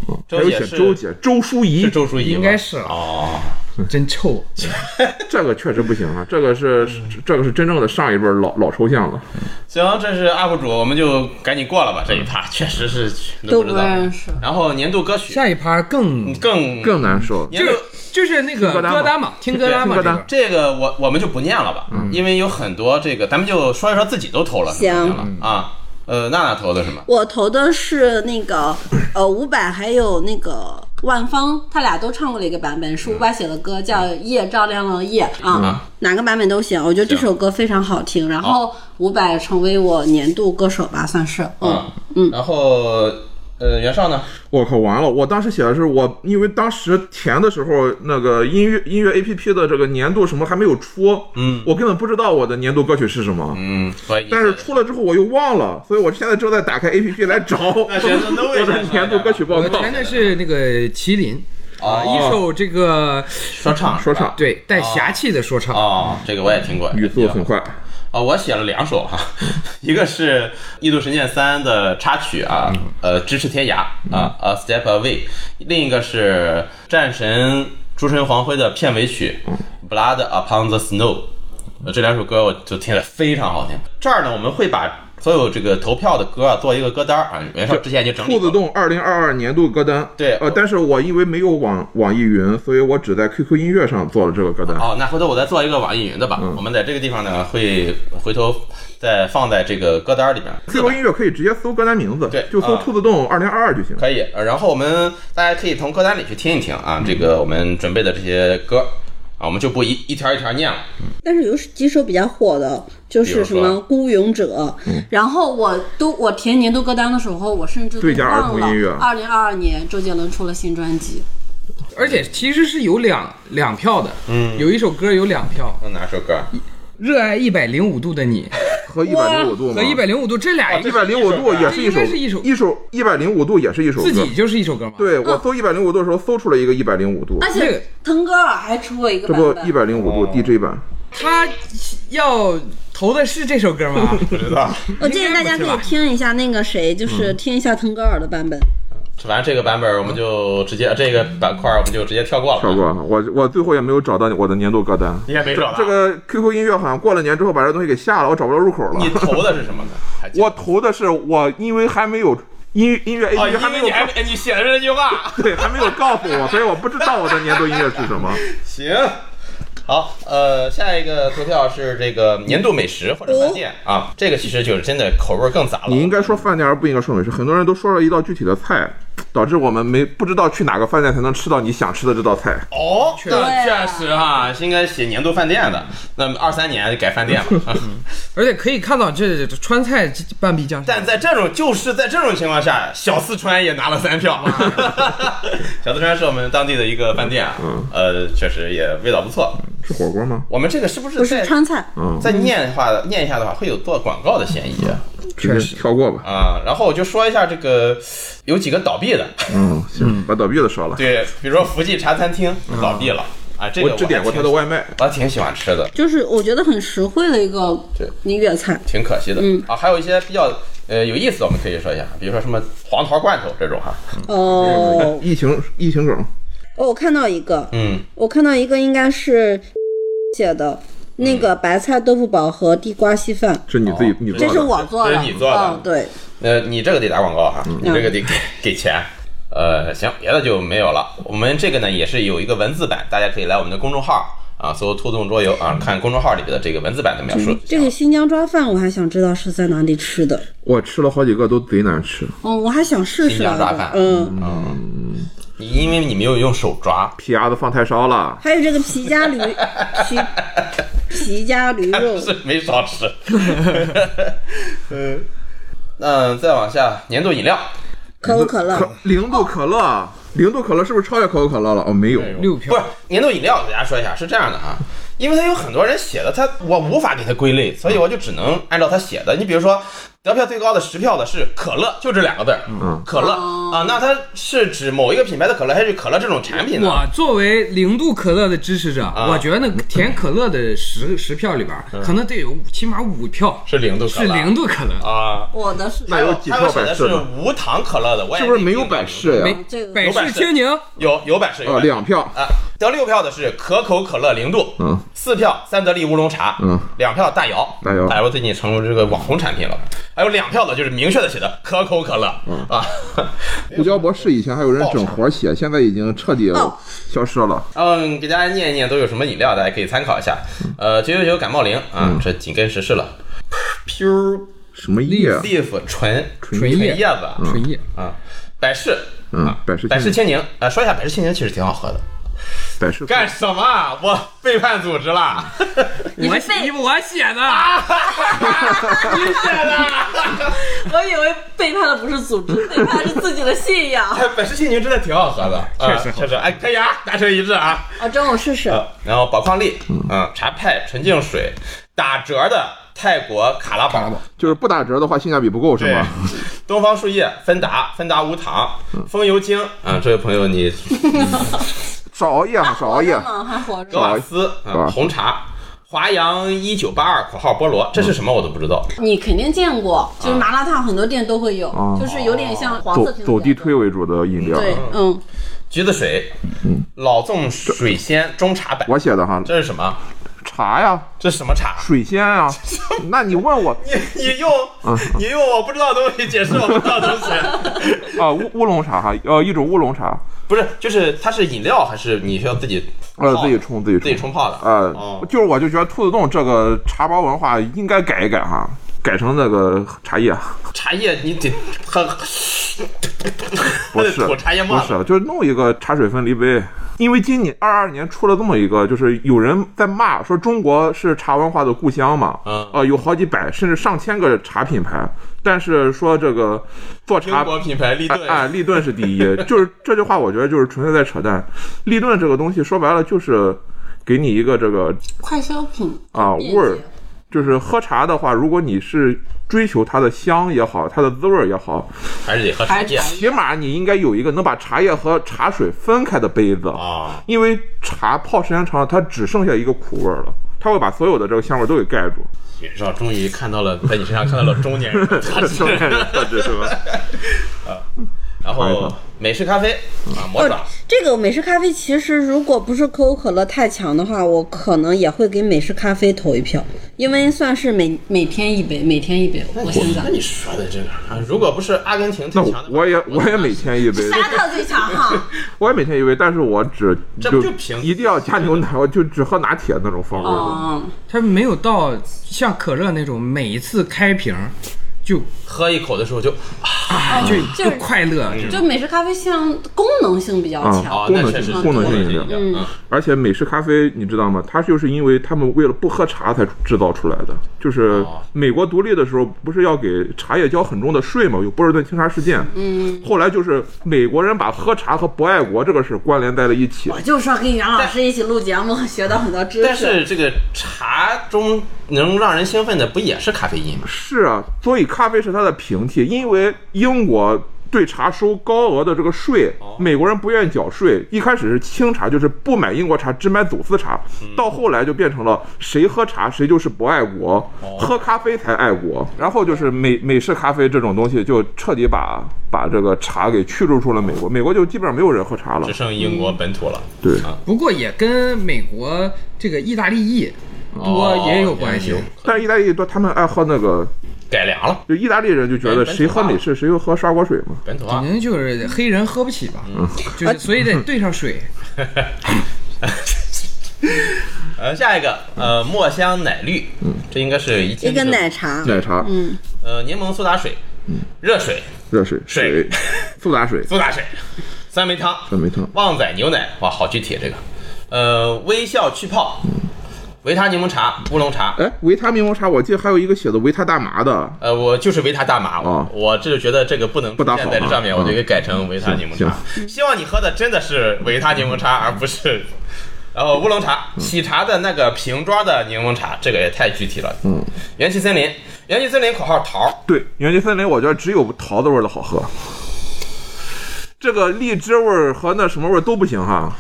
还有周姐是写周姐、周淑怡，周淑怡，应该是。啊哦。真臭。(laughs) 这个确实不行啊，这个是是这个是真正的上一辈老老抽象了。行，这是 UP 主，我们就赶紧过了吧。这一趴确实是都不不知道。认识。然后年度歌曲下一趴更更更难受。年度就是那个歌单嘛听歌单嘛，这个我我们就不念了吧，因为有很多这个，咱们就说一说自己都投了什么行了啊。呃，娜娜投的什么？我投的是那个呃伍佰还有那个万芳，他俩都唱过了一个版本，是伍佰写的歌，叫《夜照亮了夜》啊，哪个版本都行。我觉得这首歌非常好听。然后伍佰成为我年度歌手吧，算是。嗯啊，嗯，然后呃，袁绍呢？我靠，完了！我当时写的是我，因为当时填的时候，那个音乐音乐 A P P 的这个年度什么还没有出，嗯我根本不知道我的年度歌曲是什么。嗯，所以但是出了之后我又忘了，所以我现在正在打开 A P P 来找 (laughs) 我的年度歌曲报告。我填的是那个麒麟啊，哦一首这个说唱说唱对带侠气的说唱。哦，这个我也听过，语速很快，哦，我写了两首哈，(laughs) 一个是《异度神剑三》的插曲啊，呃，咫尺天涯啊，《A Step Away》，另一个是战神诸神黄昏的片尾曲《Blood Upon the Snow》，呃这两首歌我就听得非常好听。这儿呢，我们会把所有这个投票的歌啊做一个歌单啊，袁绍之前已经整理了。兔子洞二零二二年度歌单。对呃，但是我因为没有网网易云，所以我只在 QQ 音乐上做了这个歌单。哦，那回头我再做一个网易云的吧。我们在这个地方呢，会回头再放在这个歌单里面。QQ 音乐可以直接搜歌单名字，对就搜啊兔子洞二零二二就行。可以，呃然后我们大家可以从歌单里去听一听啊，这个我们准备的这些歌啊，我们就不一一条一条念了。但是有几首比较火的，就是什么《孤勇者》，嗯然后我都我填年度歌单的时候，我甚至都忘了童音乐，二零二二年周杰伦出了新专辑。而且其实是有两两票的，嗯，有一首歌有两票，那哪首歌？热爱一百零五度的你和一百零五度吗？和一百零五度这俩一百零五度也是一首，应该是一首一首一百零五度也是一首歌。自己就是一首歌吗。，对我搜一百零五度的时候，搜出了一个一百零五度，而那个且腾格尔还出过一个这不一百零五度 DJ 版。他要投的是这首歌吗？(laughs) 不知道。我建议大家可以听一下那个谁，就是嗯听一下腾格尔的版本。反正这个版本我们就直接这个板块我们就直接跳过了。跳过，我我最后也没有找到我的年度歌单。你也没找到这个 QQ 音乐好像过了年之后把这东西给下了，我找不着入口了你。投的是什么我投的是我，因为还没有音音乐 A 哦，P 因 P 还没有为你还没你写的是这句话。(laughs) 对还没有告诉我，所以我不知道我的年度音乐是什么。(laughs) 行。好，呃，下一个投票是这个年度美食或者饭店啊，这个其实就是真的口味更杂了。你应该说饭店，而不应该说美食。很多人都说了一道具体的菜，导致我们没不知道去哪个饭店才能吃到你想吃的这道菜。哦，确确实哈，是应该写年度饭店的。那么二三年就改饭店了。啊而且可以看到这这川菜半壁江山。但在这种就是在这种情况下，小四川也拿了三票。(laughs) 小四川是我们当地的一个饭店啊，呃，确实也味道不错。是火锅吗？我们这个是不是不是川菜，嗯，再念的话念一下的话，会有做广告的嫌疑直接跳过吧。啊？然后我就说一下这个有几个倒闭的，嗯，(laughs) 行，把倒闭的说了。对，比如说福记茶餐厅倒闭了。啊，这个我只点过他的外，外卖。我还挺喜欢吃的，就是我觉得很实惠的一个对。音乐菜。挺可惜的。嗯。啊。还有一些比较呃有意思的，我们可以说一下，比如说什么黄桃罐头这种哈，哦，(laughs) 疫情疫情梗，哦，我看到一个，嗯，我看到一个应该是 (laughs) 写的那个白菜豆腐煲和地瓜稀饭，是你自己你这是。我做的，这是你做的嗯，对，呃，你这个得打广告哈，你这个得给给钱。呃，行，别的就没有了。我们这个呢也是有一个文字版，大家可以来我们的公众号啊，搜“兔洞桌游”啊，看公众号里边的这个文字版的描述。这个新疆抓饭我还想知道是在哪里吃的，我吃了好几个都贼难吃，嗯，我还想试试新疆抓饭，嗯，嗯。因为你没有用手抓，皮鸭子放太烧了。还有这个皮夹驴 (laughs) 皮皮夹驴肉，(laughs) 是没少吃。(laughs) 嗯，那再往下，年度饮料，可口可乐。可，零度可乐，零度可乐是不是超越可口可乐了？哦，没有。六瓶不是，年度饮料，给大家说一下，是这样的啊，因为他有很多人写的，他我无法给他归类，所以我就只能按照他写的。你比如说，得票最高的十票的是可乐，就这两个字儿，嗯。可乐。啊，那它是指某一个品牌的可乐，还是可乐这种产品呢？我作为零度可乐的支持者，啊。我觉得那个填可乐的十十票里边，可能得有起码五票是零度可是乐，零度可乐，啊。我的是那有几票还有写的是百事呢？无糖可乐的，我也是不是没有百事呀？没这个。百有百事。事青柠，有有百事，有哦，百事。两票。啊，得六票的是可口可乐零度，嗯，四票三得利乌龙茶，嗯，两票大姚，大姚大姚最近成为这个网红产品了，还有两票的就是明确的写的可口可乐，嗯啊，胡椒博士以前还有人整活写，现在已经彻底哦消失了。嗯，给大家念一念都有什么饮料，大家可以参考一下。呃，九九九感冒灵啊，嗯这紧跟时事了。Pure 什么叶？Leaf 纯纯叶叶子啊纯叶，啊，百事嗯啊，百事百事青青柠啊，说一下百事千宁其实挺好喝的。百事干什么？我背叛组织了？(laughs) 我是被写我写的，(laughs) 你写的？(laughs) 我以为背叛的不是组织，背叛的是自己的信仰。哎，百事杏宁真的挺好喝的，啊确实确实，哎，可以啊，达成一致啊。啊，中午试试。呃，然后宝矿力，嗯，茶派纯净水，打折的泰国卡拉宝，就是不打折的话，性价比不够是吗？，东方树叶、芬达、芬达无糖、风油精，啊，这位朋友你少熬夜啊，少熬夜格着。瓦斯啊，红茶。华阳一九八二（括号菠萝），这是什么我都不知道。你肯定见过，就是麻辣烫很多店都会有，啊就是有点像黄走色瓶走地推。为主的饮料，对，嗯，橘子水，老纵水仙中茶版，我写的哈，这是什么？茶呀，这什么茶？水仙啊。(laughs) 那你问我你你用你用我不知道的东西解释我不知道的东西，(laughs) 啊，乌乌龙茶哈，呃，一种乌龙茶，不是就是它是饮料还是你需要自己呃，自己冲自己自己冲泡的？呃哦，就是我就觉得兔子洞这个茶包文化应该改一改哈，改成那个茶叶，茶叶你得喝，(laughs) 不是。不是，就是弄一个茶水分离杯。因为今年二二年出了这么一个，就是有人在骂说中国是茶文化的故乡嘛，嗯。呃，有好几百甚至上千个茶品牌，但是说这个做茶英国品牌立顿，哎哎，立顿是第一，(laughs) 就是这句话，我觉得就是纯粹在扯淡。立顿这个东西说白了就是给你一个这个快消品啊味儿，就是喝茶的话，如果你是追求它的香也好，它的滋味儿也好，还是得喝茶叶起码你应该有一个能把茶叶和茶水分开的杯子，啊。因为茶泡时间长了，它只剩下一个苦味儿了，它会把所有的这个香味儿都给盖住。尹少终于看到了，在你身上看到了中年人的特质。(laughs) 中年人特质是吧？(laughs) 啊然后美式咖啡啊，魔爪哦，这个美式咖啡其实如果不是可口可乐太强的话，我可能也会给美式咖啡投一票，因为算是每每天一杯，每天一杯。我现在那你说的这个啊，如果不是阿根廷那最强的，我也我也每天一杯，(laughs) 沙特最强哈，(laughs) 我也每天一杯，但是我只这不就平一定要加牛奶，我就只喝拿铁那种风味的。嗯，它没有到像可乐那种每一次开瓶就喝一口的时候就啊就就快乐，就美式咖啡像功能性比较啊强。啊，功能性功能性饮料嗯，而且美式咖啡你知道吗？它就是因为他们为了不喝茶才制造出来的。就是哦美国独立的时候，不是要给茶叶交很重的税吗？有波士顿清茶事件。嗯。后来就是美国人把喝茶和不爱国这个事关联在了一起。我就说跟袁老师一起录节目，学到很多知识。但是这个茶中能让人兴奋的不也是咖啡因吗？是啊，所以咖啡是它的平替，因为英国。对茶收高额的这个税，美国人不愿意缴税。一开始是清茶，就是不买英国茶，只买走私茶，到后来就变成了谁喝茶谁就是不爱国，喝咖啡才爱国。然后就是美美式咖啡这种东西，就彻底把把这个茶给驱逐出了美国，美国就基本上没有人喝茶了只。剩英国本土了。对，不过也跟美国这个意大利裔多哦也有关系。但是意大利多他们爱喝那个，改良了，就意大利人就觉得谁喝美式谁就喝砂锅水嘛。本土化。可能就是黑人喝不起吧，(laughs) 就是所以得兑上水。(laughs) 呃，下一个呃墨香奶绿，嗯这应该是一一个奶茶，奶茶、嗯呃柠檬苏打水，嗯热水热水、水水、苏打水、(laughs) 苏打水，酸梅汤，酸梅汤。旺仔牛奶，哇，好具体这个。呃，微笑去泡，维他柠檬茶、乌龙茶。哎，维他柠檬茶，我记得还有一个写的维他大麻的，呃，我就是维他大麻，哦我这就觉得这个不能不大好啊在这上面，我就嗯给改成维他柠檬茶。希望你喝的真的是维他柠檬茶，而不是。然后乌龙茶，喜茶的那个瓶装的柠檬茶，这个也太具体了。嗯，元气森林，元气森林口号桃，对，元气森林，我觉得只有桃子味儿的好喝。这个荔枝味儿和那什么味儿都不行哈。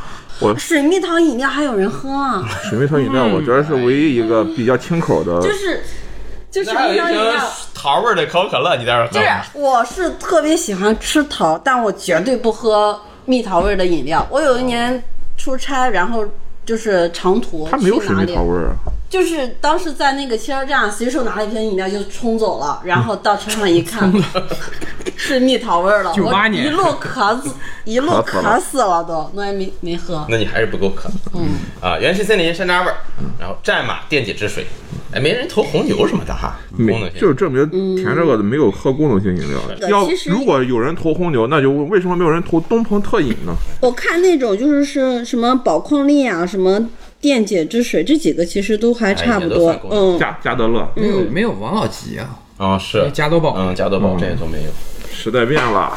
我水蜜桃饮料还有人喝啊，(laughs) 水蜜桃饮料，我觉得是唯一一个比较清口的。就是就水那还有一瓶蜜桃饮料。桃味儿的可口可乐，你在这儿喝就是？我是特别喜欢吃桃，但我绝对不喝蜜桃味儿的饮料。我有一年出差，然后就是长途它没有去哪里水蜜桃，味儿啊。就是当时在那个汽车站随手拿了一瓶饮料就冲走了，然后到车上一看，(laughs) 是蜜桃味儿了，98我年一路渴死，一路渴死了咳死了都，那也没没喝。那你还是不够渴。嗯啊，元气森林山楂味儿，然后战马电解质水，哎，没人投红牛什么的哈，功能性就是证明填这个的没有喝功能性饮料。要对其实如果有人投红牛，那就为什么没有人投东鹏特饮呢？我看那种就是是什么宝矿力啊，什么电解质水这几个其实都还差不多嗯，加加德乐，没有没有王老吉啊，啊，是。加多宝嗯，加多宝这些都没有，时代变了，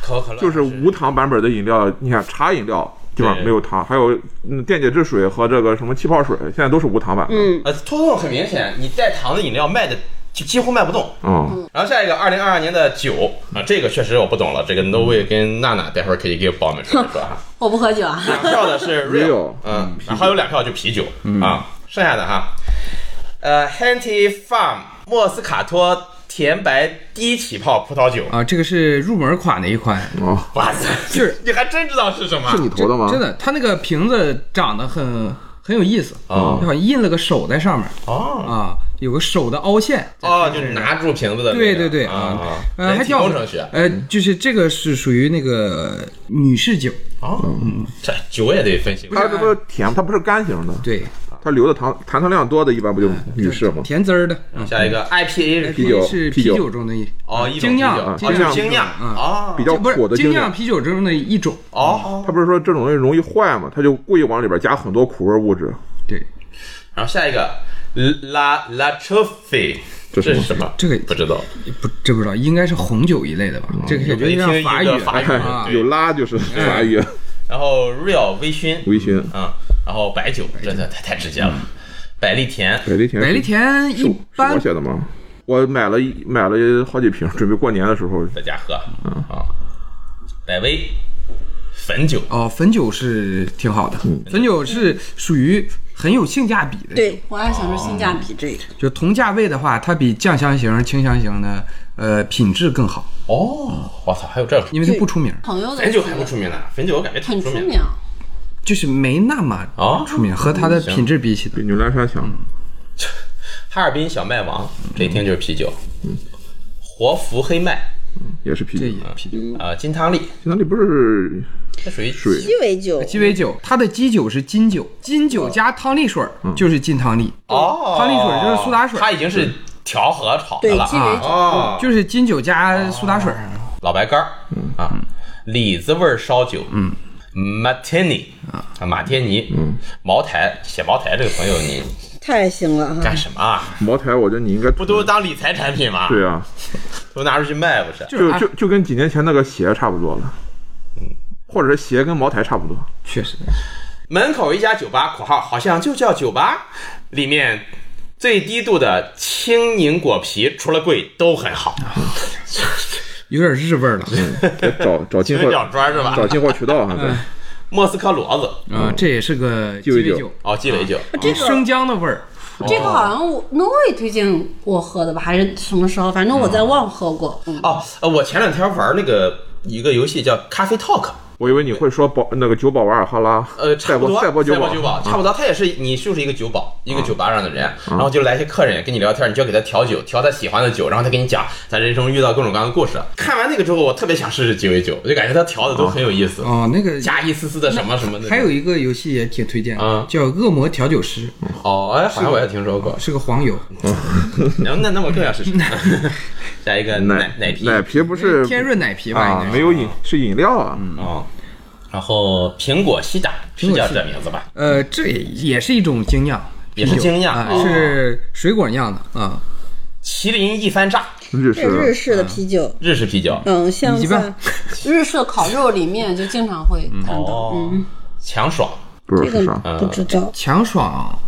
可口可乐就是无糖版本的饮料，你看茶饮料基本上没有糖，还有嗯电解质水和这个什么气泡水，现在都是无糖版的。嗯，呃，通通很明显，你带糖的饮料卖的就几乎卖不动。嗯，然后下一个，二零二二年的酒啊，这个确实我不懂了。这个 No Way 跟娜娜待会儿可以给帮我们说一说哈。(laughs) 我不喝酒啊，两票的是 (laughs) Real，Real，嗯，然后还有两票就啤酒啊，剩下的哈，呃，Henty Farm 莫斯卡托甜白低起泡葡萄酒，啊，这个是入门款的一款，哦，哇塞，就是 (laughs) 你还真知道是什么？是你投的吗？真的，它那个瓶子长得很很有意思，哦就好像印了个手在上面哦啊，有个手的凹陷。在哦，就拿住瓶子的那个，对对对啊啊，呃，还挺好工程学呃，就是这个是属于那个女士酒，哦，这酒也得分析。它这个甜，它不是干型的，对，它留的糖糖糖量多的，一般不就女士吗？甜滋儿的，嗯，下一个 IPA 是啤酒是啤酒。中的一哦，一种精酿精酿精酿嗯。哦。比较不是精苦的精酿。酿啤酒中的一种，哦。它不是说这种东西容易坏吗，它就故意往里边加很多苦味物质。对，然后下一个 La La Trophy，这是什么？这个不知道。不这不知道，应该是红酒一类的吧？这个感觉像法语法语啊，有拉就是法语，然后 Real 微醺，微醺，嗯，然后白酒，这这太太直接了。百利甜，百利甜，百利甜一是是我般写的吗？我买了一买了好几瓶，准备过年的时候。在家喝。啊。百威汾酒，哦，汾酒是挺好的，汾酒是属于很有性价比的，，对我还想说性价比这个，就同价位的话，它比酱香型、清香型的呃品质更好，哦，我操，还有这个因为它不出名，朋友的汾酒还不出名呢，汾酒我感觉很出名。就是没那么哦出名，和它的品质比起来。比，牛栏山强，哈尔滨小麦王，这一听就是啤酒。嗯活福黑麦，也是啤酒这。也啤酒。啊，金汤力，金汤力不是这属于水。鸡尾酒，鸡尾酒，它的基酒是金酒，金酒加汤力水就是金汤力，哦，汤力水就是苏打水它已经是调和好的了对鸡尾酒，哦，就是金酒加苏打水。老白干儿啊，李子味烧酒，嗯，Martini 啊，马天尼，嗯，茅台，写茅台这个朋友你太行了哈干。什么啊？茅台，我觉得你应该不都当理财产品吗？对啊，都拿出去卖不是？就就就就跟几年前那个鞋差不多了，嗯或者是鞋跟茅台差不多。确实，门口一家酒吧（括号好像就叫酒吧），里面最低度的青柠果啤，除了贵都很好。有点日味儿了。得找找进货，角砖是吧？找进货渠道哈。对，莫斯科骡子啊，这也是个鸡尾酒酒，哦，鸡尾酒。这个生姜的味儿。这个好像我 No Way 推荐我喝的吧，还是什么时候？反正我在旺喝过。嗯，哦，呃，我前两天玩那个一个游戏叫咖啡 Talk，我以为你会说宝那个酒保瓦尔哈拉，(laughs) 呃，差不多，赛博赛酒博酒保，差不多，他也是你就是一个酒保，一个酒吧上的人，然后就来一些客人跟你聊天，你就要给他调酒，调他喜欢的酒，然后他给你讲他人生遇到各种各样的故事。看完那个之后，我特别想试试鸡尾酒，我就感觉他调的都很有意思，哦，那个加一丝丝的什么什么的。还有一个游戏也挺推荐的啊，叫《恶魔调酒师哦，哎，好像我也听说过》，。是个黄油，(laughs) 那那我更要试试。(laughs) 下一个奶奶皮奶皮不是天润奶皮吧？应啊，该没有饮是饮料啊。哦，然后苹果西打是叫这名字吧？呃，这也也是一种精酿，也是精酿哦是水果酿的啊。麒麟一番炸，日式日式式的啤酒，日式啤酒。嗯，像一在般日式烤肉里面就经常会看到。哦嗯，，强爽。这个不知道是。不知道。强爽，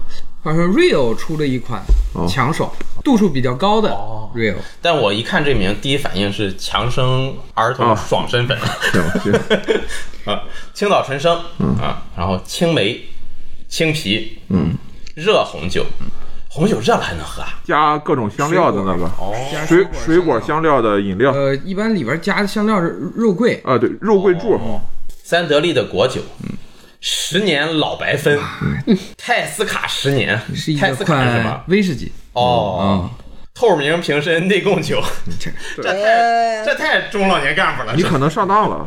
好像 Real 出了一款强爽，度数比较高的 Real，但我一看这名，第一反应是强生儿童哦。爽身粉。(laughs) 啊，青岛纯生啊，然后青梅、青啤，嗯，热红酒，红酒热了还能喝啊？加各种香料的那个哦，水果水果香料。的饮料。呃，一般里边加的香料是肉桂，啊，对，肉桂柱，三得利的果酒，十年老白分，泰斯卡十年是一个泰斯卡是什么？威士忌。哦，透明瓶身内供酒，这这太这太中老年干部了，你可能上当了，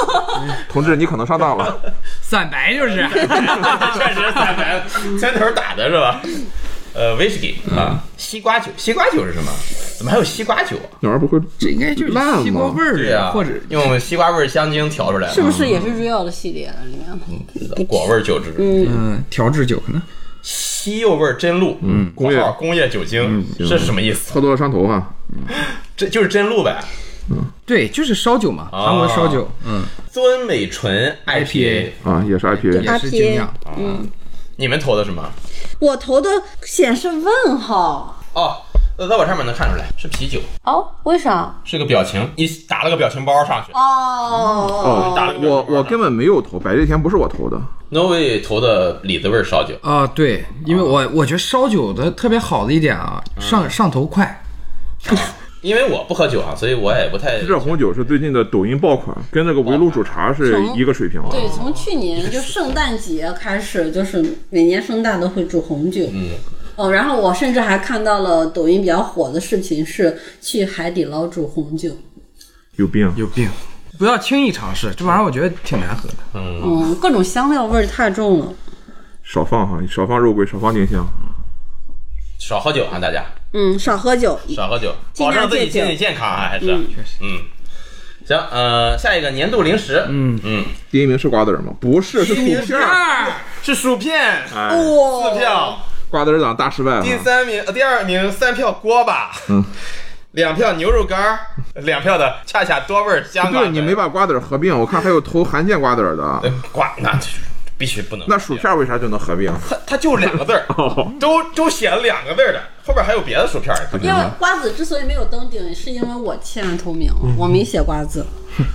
(laughs) 同志，你可能上当了。(laughs) 散白就是，(laughs) 确实散白，三头打的是吧？呃，whisky 啊，西瓜酒，西瓜酒是什么？怎么还有西瓜酒啊？那玩意儿不会这应该就是烂西瓜吗味儿的，对呀，或者用西瓜味儿香精调出来的，是不是也是 real 的系列的里面的？果味儿酒质？嗯调制酒可能。西柚味儿真露，嗯工业工业酒精，行这是什么意思？喝多了伤头哈。这就是真露呗。嗯对，就是烧酒嘛，韩国烧酒，嗯，尊美醇 IPA，啊，也是 IPA，也是精酿。你们投的什么？我投的显示问号。哦，那在我上面能看出来是啤酒，哦，为啥？是个表情，你打了个表情包上去。哦，打了个表情包我我根本没有投，百岁甜不是我投的，No way 投的李子味儿烧酒，啊，对，因为我我觉得烧酒的特别好的一点啊，上上头快。因为我不喝酒啊，所以我也不太。这红酒是最近的抖音爆款，跟那个围炉煮茶是一个水平。对，从去年就圣诞节开始，就是每年圣诞都会煮红酒。嗯，哦，然后我甚至还看到了抖音比较火的视频，是去海底捞煮红酒。有病，有病，不要轻易尝试，这玩意儿我觉得挺难喝的。嗯，各种香料味儿太重了。少放哈，少放肉桂，少放丁香。少喝酒啊，大家嗯，少喝酒。少喝酒，保证自己身体健康啊，还是嗯确实，嗯。行，呃，下一个年度零食，嗯嗯，第一名是瓜子儿吗？不是，是薯片儿。是薯片，哎，哇四票。瓜子儿党大失败第。三名，呃，第二名三票锅巴，嗯，两票牛肉干儿，两票的恰恰多味儿香瓜对你没把瓜子儿合并，我看还有投韩建瓜子儿的。呃瓜，那必须不能。那薯片儿为啥就能合并？它它就两个字儿，都都写了两个字儿的，后边还有别的薯片儿。因为瓜子之所以没有登顶，是因为我弃暗投明，我没写瓜子。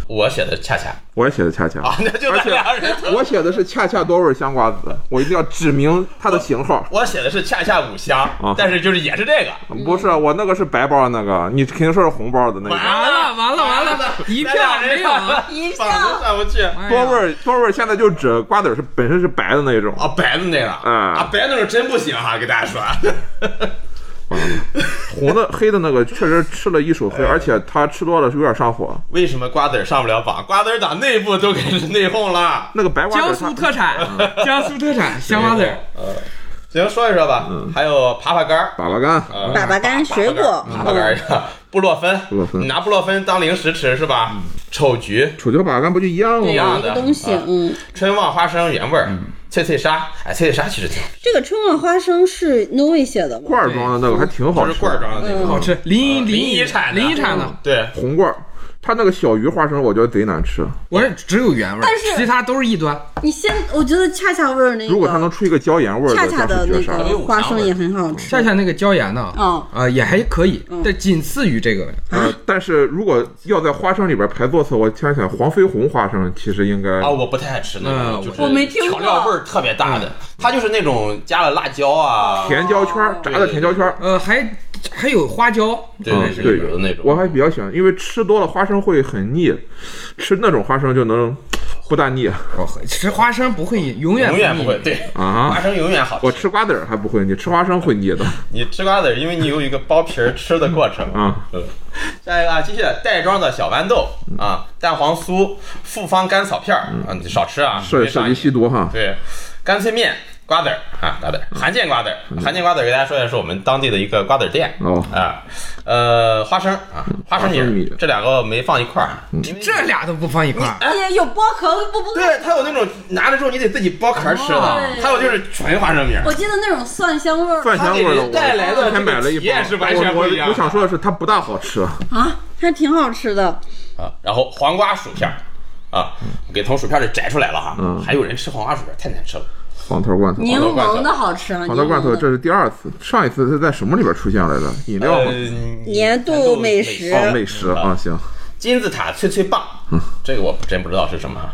我写的恰恰我也写的恰恰，啊，那就咱俩人。我写的是恰恰多味香瓜子，我一定要指明它的型号。(laughs) 我写的是恰恰五香啊，但是就是也是这个。不是，我那个是白包的那个，你肯定说是红包的那个。完完了完了完了一票没有一票榜都上不去。多味多味现在就指瓜子是本身是白的那种。啊，白的那个嗯啊，白的那种真不行哈，给大家说。(laughs) 红的黑的那个确实吃了一手黑，而且他吃多了是有点上火。为什么瓜子儿上不了榜？瓜子儿党内部都开始内讧了。那个白瓜江子儿它苏特产，江苏特产香瓜子儿。行，说一说吧。还有耙耙干儿，粑粑干，呃粑粑干水果。耙耙干布洛芬，布洛芬你拿布洛芬当零食吃是吧？丑橘、丑橘粑粑干不就一样对，吗？有一个东西，嗯，春旺花生原味儿、脆脆沙，哎，脆脆沙其实挺好吃，这个春晚花生是 No 味写的吗？罐儿装的那个还挺好吃，就是罐儿装的那个。好吃，临沂临沂沂产的临沂产的，对，红罐儿。它那个小鱼花生我觉得贼难吃，我这只有原味儿，但是其他都是异端。你先，我觉得恰恰味儿那个，如果它能出一个椒盐味儿恰的，恰的那那是绝杀。个花生也很好吃。恰恰那个椒盐呢，嗯啊也还可以，但仅次于这个。呃，但是如果要在花生里边排座次，我想想，黄飞鸿花生其实应该啊，我不太爱吃那个，嗯就是我没听过调料味儿特别大的，它就是那种加了辣椒啊，甜椒圈儿，炸的甜椒圈儿。呃，还还有花椒，对对对有的那种。我还比较喜欢，因为吃多了花生会很腻，吃那种花生就能 (tsk) 不大腻我喝吃花生不会永远永远不会，对，啊花。生永远好吃。我吃瓜子儿还不会腻，吃花生会腻的你吃瓜子儿，因为你有一个剥皮儿吃的过程。啊。嗯，下一个啊，继续袋装的小豌豆啊，蛋黄酥、复方甘草片儿啊，你少吃啊，涉涉及没上瘾吸毒哈。对，干脆面、瓜子儿啊，瓜子儿，韩建瓜子儿，韩建瓜子儿给大家说一下，是我们当地的一个瓜子儿店。哦啊，呃，花生啊，花生米这两个没放一块儿，这俩都不放一块儿。也有剥壳不不？对，它有那种拿了之后你得自己剥壳吃的哦，还有就是纯花生米。我记得那种蒜香味儿蒜香味儿的，它给人带来的我还买了一包。是完全我不一样我我想说的是，它不大好吃。啊，还挺好吃的。啊，然后黄瓜薯片儿啊，给从薯片里摘出来了哈。嗯还有人吃黄瓜薯片，太难吃了。黄桃罐头，柠檬的好吃啊，黄桃罐头这是第二次，上一次是在什么里边出现来的？饮料呃吗？，年度美食哦，美食啊，行，金字塔脆脆棒，这个我真不知道是什么啊。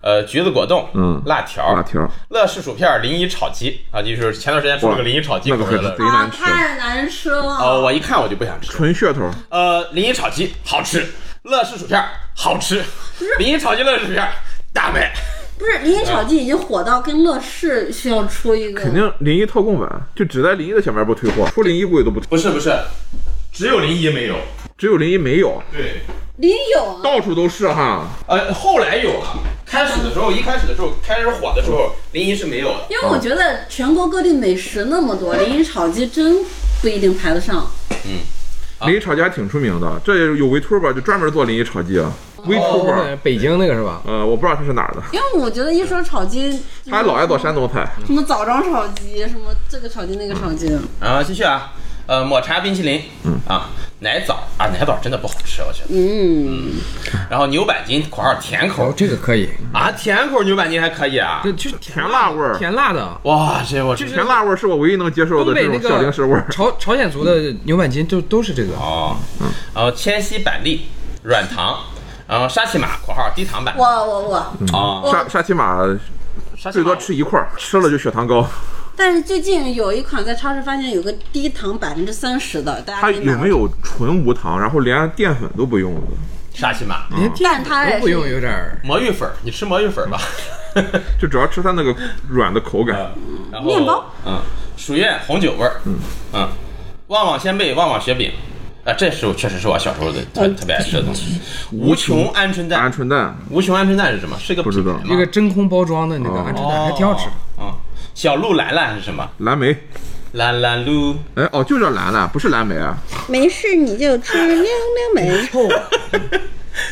呃，橘子果冻，嗯辣条，辣条，乐事薯片，临沂炒鸡啊，就是前段时间出了个临沂炒鸡那个是口味的贼。啊，难吃太难吃了。哦，我一看我就不想吃。纯噱头。呃，临沂炒鸡好吃，乐事薯片好吃，临沂炒鸡乐事薯片大卖。不是临沂炒鸡已经火到跟乐事需要出一个，肯定临沂特供版，就只在临沂的小卖部退货，出临沂估计都不退，不是不是，只有临沂没有。只有临沂没有，对，临有啊，到处都是哈。呃，后来有了，开始始的时候，一开始的时候，开始火的时候，临沂是没有的。因为我觉得全国各地美食那么多，临沂炒鸡真不一定排得上。临沂炒鸡还挺出名的，这有 Vtuber 就专门做临沂炒鸡啊，Vtuber，哦北京那个是吧？呃，我不知道他是哪儿的，因为我觉得一说炒鸡，他还老爱做山东菜。什么枣庄炒鸡，什么这个炒鸡那个炒鸡，然后继续啊，呃，抹茶冰淇淋，嗯啊，奶枣啊，奶枣真的不好吃，我觉得。嗯，然后牛板筋（括号甜哦口，这个可以，）啊，甜口牛板筋还可以啊这。就是甜辣味儿甜辣的。哇，这我就是甜辣味儿是我唯一能接受的这种小零食味儿。朝朝鲜族的牛板筋就都是这个。哦，然后千禧板栗软糖，然后沙琪玛（括号低糖版我）我我，哦，沙沙琪玛最多沙琪玛吃一块儿，吃了就血糖高。但是最近有一款在超市发现有个低糖百分之三十的，大家有没有纯无糖，然后连淀粉都不用的？沙琪玛连但它也是都不用，有点魔芋粉，你吃魔芋粉儿吧。(laughs) 就主要吃它那个软的口感。然后面包，嗯，蜀苑红酒味儿，嗯。嗯，旺旺仙贝、旺旺雪饼，啊，这是我确实是我小时候的特特别爱吃的东西。(laughs) 无穷鹌鹑蛋。鹌蛋，鹑蛋。无穷鹌鹑蛋是什么？是一个不知道。一个真空包装的那个鹌鹑蛋，还挺好吃的。哦。小鹿兰兰是什么？蓝莓，蓝蓝鹿，哎哦，就叫蓝蓝，不是蓝莓啊。没事你就吃溜溜梅。臭啊！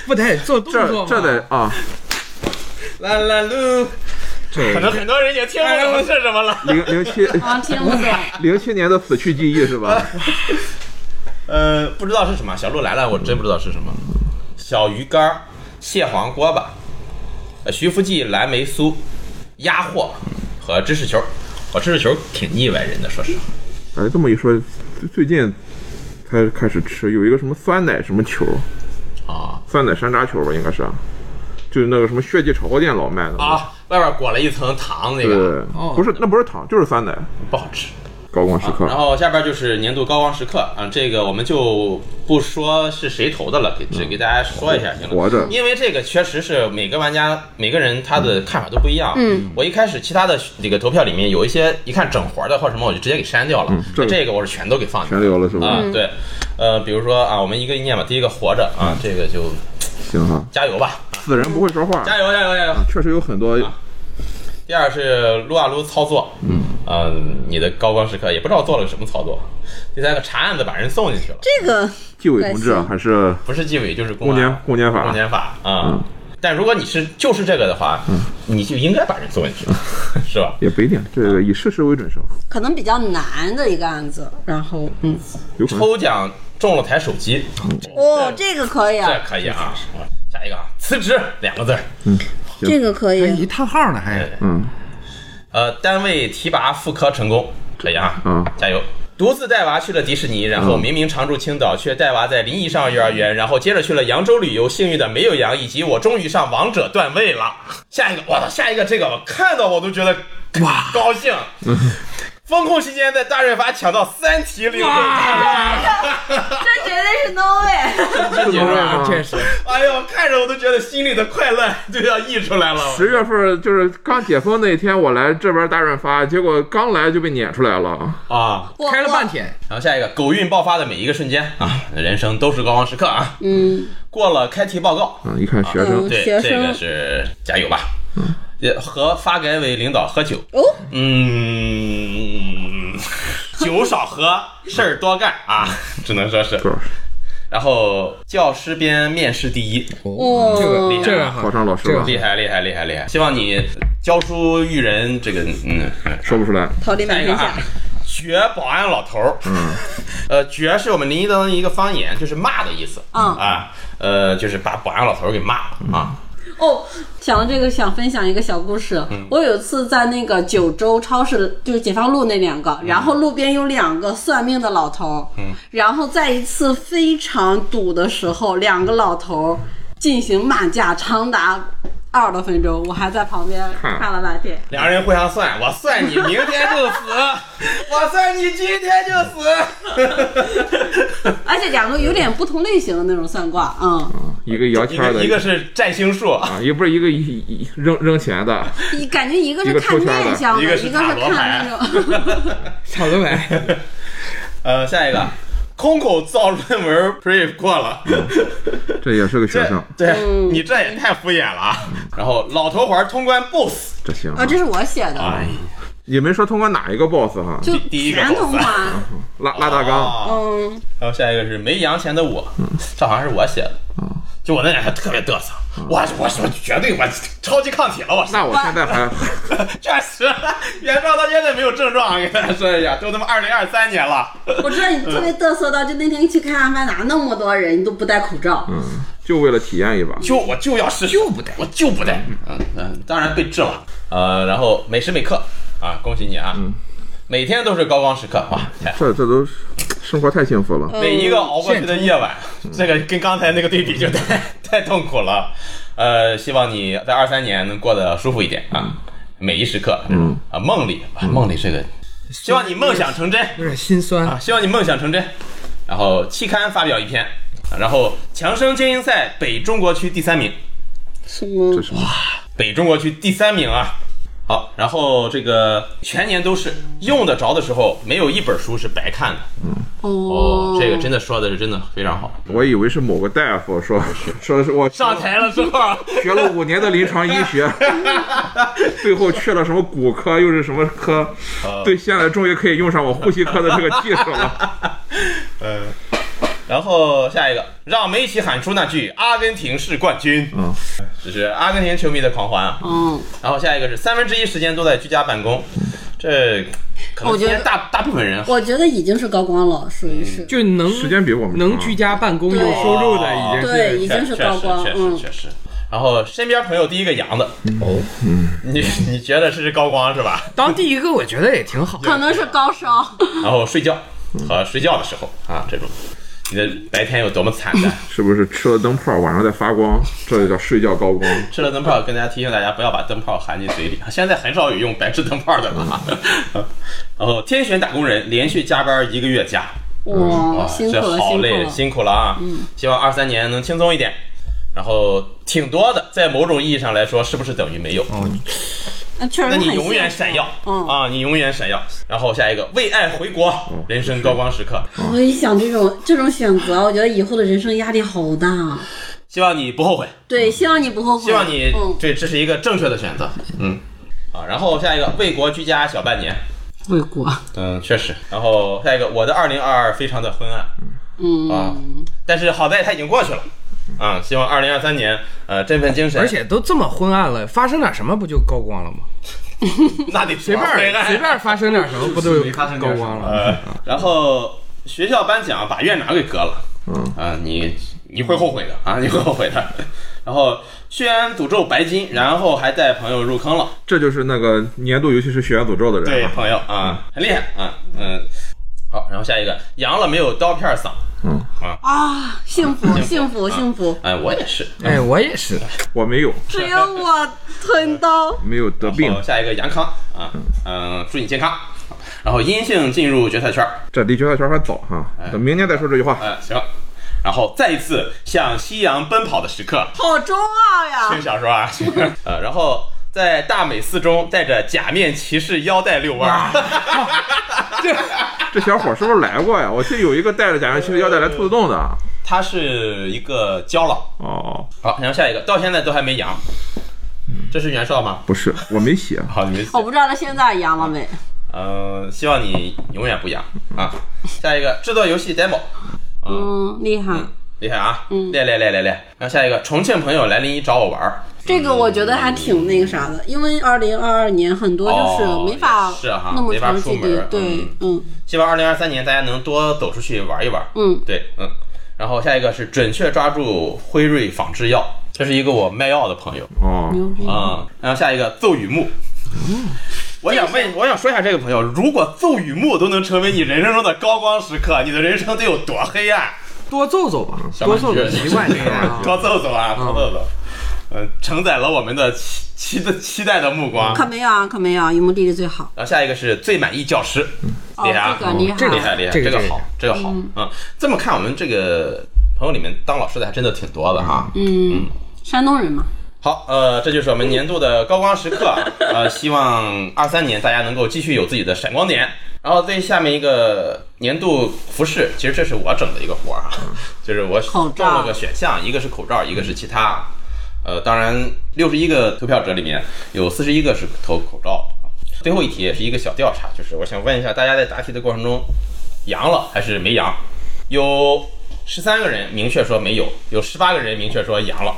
不得做动这作吗？这得啊，蓝蓝鹿，这可能很多人也听不懂是什么了。(laughs) 零零七啊，听不懂。(laughs) 零七年的死去记忆是吧？(laughs) 呃，不知道是什么，小鹿兰兰我真不知道是什么。小鱼干、蟹黄锅巴、呃徐福记蓝莓酥、鸭货和芝士球。我芝士球挺腻歪人的，说实话。哎，这么一说，最最近才开始吃，有一个什么酸奶什么球，啊酸奶山楂球吧，应该是啊，就是那个什么血记炒货店老卖的。啊，外边裹了一层糖，那个，哦不是那不是糖，就是酸奶，不好吃。高光时刻。然后下边就是年度高光时刻啊，这个我们就不说是谁投的了，给只给大家说一下行了。活着。因为这个确实是每个玩家每个人他的看法都不一样。嗯，我一开始其他的这个投票里面有一些一看整活的或者什么，我就直接给删掉了。这个这个我是全都给放全留了是吧？啊，对，呃，比如说啊，我们一个一念吧，第一个活着啊，这个就行哈，加油吧，死人不会说话，加油加油加油！确实有很多啊。第二是撸啊撸操作，嗯，你的高光时刻也不知道做了个什么操作。第三个查案子把人送进去了，这个纪委同志啊还是不是纪委就是公检公检法。公检法啊。但如果你是就是这个的话，你就应该把人送进去，是吧？(laughs) 也不一定，这个以事实为准绳，可能比较难的一个案子，然后嗯，抽奖中了台手机，哦，这个可以啊。这啊，可以啊。下一个啊，辞职两个字儿，这个可还一以，叹号呢，还。嗯呃，单位提拔副科成功，可以啊，嗯加油。独自带娃去了迪士尼，然后明明常住青岛，却带娃在临沂上幼儿园，然后接着去了扬州旅游，幸运的没有阳，以及我终于上王者段位了。下一个，我操，下一个这个我看到我都觉得哇高兴。(laughs) 风控期间在大润发抢到三题领会大 (laughs) 这绝对是 no way。确实。哎呦，看着我都觉得心里的快乐就要溢出来了。十月份就是刚解封那天，我来这边大润发，结果刚来就被撵出来了。啊，开了半，天，然后下一个，狗运爆发的每一个瞬间啊，人生都是高光时刻啊。嗯，过了开题报告，嗯，一看学生，对，这个是加油吧。也和发改委领导喝酒，哦，嗯，酒少喝，事儿多干啊，(laughs) 只能说是。然后教师编面试第一，哦这个厉害。这个考上老师了，厉害厉害厉害厉害！希望你教书育人，这个嗯，嗯说不出来。桃李满天下。下一个啊，，绝保安老头儿，嗯，(laughs) 呃，绝是我们临沂的一个方言，就是骂的意思，嗯。啊，呃，就是把保安老头儿给骂了啊，哦，想到这个，想分享一个小故事。我有一次在那个九州超市，就是解放路那两个，然后路边有两个算命的老头嗯，然后在一次非常堵的时候，两个老头儿进行骂架，长达二十多分钟，我还在旁边看看了半天。两人互相算，我算你明天就死，(laughs) 我算你今天就死，(laughs) 而且两个有点不同类型的那种算卦，嗯，一个摇一签的，一个是占星术，啊，又不是一个一一扔扔钱的，一感觉一个是看面相的，一个是看那种。草头白，(laughs) 呃，下一个。空口造论文 pre 过了，(laughs) 这也是个学生，对你这也太敷衍了。啊！然后老头环通关 boss，这行。啊，这是我写的，哎，也没说通关哪一个 boss 哈？就第一个全通关。拉拉大纲，啊嗯，然后下一个是没阳前的我，这好像是我写的，就我那年还特别嘚瑟，我我我绝对我超级抗体了，我是。那我现在还 (laughs) 确实，原创到现在没有症状，给大家说一下，都他妈二零二三年了。我知道你特别嘚瑟到，就那天去看《阿凡达》，那么多人，你都不戴口罩。就为了体验一把。就我就要试就不戴我就不戴。嗯嗯，当然被治了。呃，然后每时每刻啊，恭喜你啊，每天都是高光时刻哇！天这这都生活太幸福了。每一个熬过去的夜晚，这个跟刚才那个对比就太 (laughs) 太痛苦了。呃，希望你在二三年能过得舒服一点啊，每一时刻，嗯啊，梦里啊，梦里这个，希望你梦想成真有点心酸啊，希望你梦想成真。然后期刊发表一篇，啊然后强生精英赛北中国区第三名，什么这？是北中国区第三名啊。好，然后这个全年都是用得着的时候，没有一本书是白看的。哦，这个真的说的是真的非常好。我以为是某个大夫说 (laughs) 说是我上台了之后，学了五年的临床医学，(laughs) 最后去了什么骨科又是什么科，对，现在终于可以用上我呼吸科的这个技术了。嗯，(laughs) 然后下一个，让我们一起喊出那句“阿根廷是冠军”，嗯，这是阿根廷球迷的狂欢啊。嗯，然后下一个是三分之一时间都在居家办公，这可能我觉得今天大大部分人我觉得已经是高光了，属于是。就能时间比我们能居家办公有收入的，已经对，是已经是高光确。实嗯确，实确实。然后身边朋友第一个阳的，哦，你你觉得是高光是吧？当第一个，我觉得也挺好。可能是高烧。然后睡觉和睡觉的时候啊，这种你的白天有多么惨淡。(laughs) 是不是吃了灯泡晚上在发光？这就叫睡觉高光。(laughs) 吃了灯泡，跟大家提醒大家不要把灯泡含进嘴里。现在很少有用白炽灯泡的了。然 (laughs) 后天选打工人连续加班一个月加，哇，啊，辛苦了，这好累，辛苦了。辛苦了啊！希望二三年能轻松一点。然后挺多的，在某种意义上来说，是不是等于没有？那确实那你永远闪耀，嗯啊，你永远闪耀。然后下一个，为爱回国，人生高光时刻。我一想这种这种选择，我觉得以后的人生压力好大。啊希望你不后悔，对，希望你不后悔。希望你对，这这是一个正确的选择。嗯，啊，然后下一个，为国居家小半年。为国。嗯，确实。然后下一个，我的二零二二非常的昏暗嗯，啊，但是好在它已经过去了。啊，希望二零二三年，呃，振奋精神。而且都这么昏暗了，发生点什么不就高光了吗？(laughs) 那得随便随便发生点什么不都有高光了？呃，然后学校颁奖把院长给革了，嗯啊，你你会后悔的啊，你会后悔的。然后轩辕诅咒白金，然后还带朋友入坑了，这就是那个年度尤其是血缘诅咒的人啊。对朋友啊，很厉害啊，嗯。好，然后下一个阳了没有刀片嗓，嗯啊啊，幸福，幸福，幸福。哎，我也是。哎，我也是。我没有，只有我吞刀。(laughs) 没有得病下一个杨康啊，嗯，祝你健康。然后阴性进入决赛圈，这离决赛圈还早哈，等明年再说这句话。哎，行。然后再一次向夕阳奔跑的时刻，好中二呀！听小说啊，(laughs) 呃，然后在大美四中带着假面骑士腰带遛弯 (laughs) 儿，(laughs) 这小伙是不是来过呀？我记得有一个带着假面骑士腰带来兔子洞的。他是一个胶囊。哦，好，然后下一个，到现在都还没阳，这是袁绍吗？不是，我没写。(laughs) 好，你没写我。不知道他现在阳了没。嗯，希望你永远不阳啊。下一个，制作游戏 demo，嗯，厉害。厉害啊！嗯练练练练练。然后下一个，重庆朋友来临沂找我玩儿，这个我觉得还挺那个啥的，因为二零二二年很多就是没法哦是哈那么没法出门，对，嗯希望二零二三年大家能多走出去玩一玩。嗯，对，嗯。然后下一个是准确抓住辉瑞仿制药，这是一个我卖药的朋友哦，牛逼。啊、然后下一个奏雨木。(laughs) 我想问，我想说一下这个朋友，如果奏雨木都能成为你人生中的高光时刻，你的人生得有多黑暗？多揍揍吧，多揍揍，习惯这样。(laughs) 多揍揍啊，多揍揍。嗯，承载了我们的期期的期待的目光。可没有啊，可没有啊，榆木弟弟最好。然后下一个是最满意教师，厉害这个厉害，厉害厉害，这个好，这个好。嗯，这么看我们这个朋友里面当老师的还真的挺多的哈。嗯，山东人嘛，好，呃，这就是我们年度的高光时刻。呃，希望二三年大家能够继续有自己的闪光点。然后最下面一个年度服饰，其实这是我整的一个活儿啊，就是我中了个选项，一个是口罩，一个是其他。呃，当然，六十一个投票者里面有四十一个是投口罩。最后一题也是一个小调查，就是我想问一下大家在答题的过程中，阳了还是没阳？有十三个人明确说没有，有十八个人明确说阳了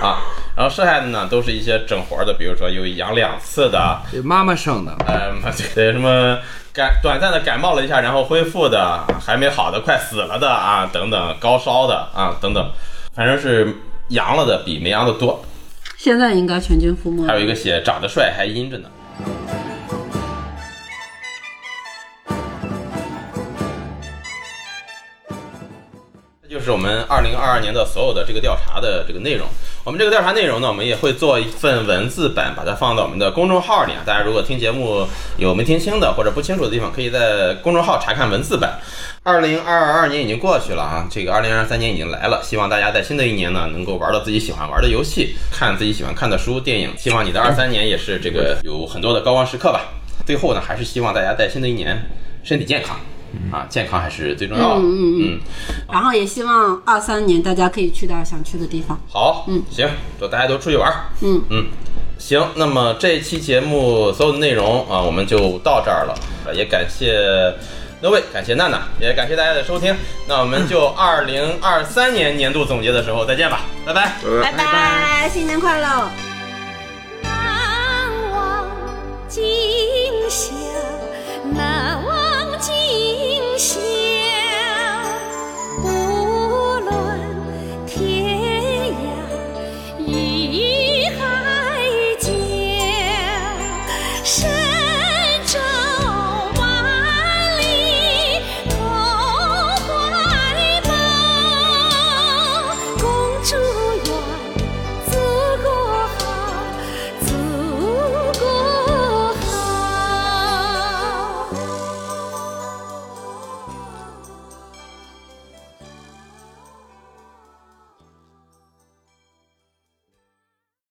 啊。然后剩下的呢都是一些整活儿的，比如说有阳两次的，有妈妈生的，呃，对什么感短暂的感冒了一下，然后恢复的，还没好的，快死了的啊，等等，高烧的啊，等等，反正是阳了的比没阳的多。现在应该全军覆没。还有一个写长得帅还阴着呢。这就是我们二零二二年的所有的这个调查的这个内容。我们这个调查内容呢，我们也会做一份文字版，把它放到我们的公众号里啊。大家如果听节目有没听清的或者不清楚的地方，可以在公众号查看文字版。二零二二年已经过去了啊，这个二零二三年已经来了。希望大家在新的一年呢，能够玩到自己喜欢玩的游戏，看自己喜欢看的书、电影。希望你的二三年也是这个有很多的高光时刻吧。最后呢，还是希望大家在新的一年身体健康啊健康还是最重要的。嗯嗯嗯。然后也希望二三年大家可以去到想去的地方。好嗯。行都大家都出去玩嗯。嗯。行那么这期节目所有的内容啊我们就到这儿了。啊也感谢各位感谢娜娜也感谢大家的收听。那我们就 (laughs) 二零二三年年度总结的时候再见吧。拜拜。拜拜。新年快乐。难忘今宵难忘惊醒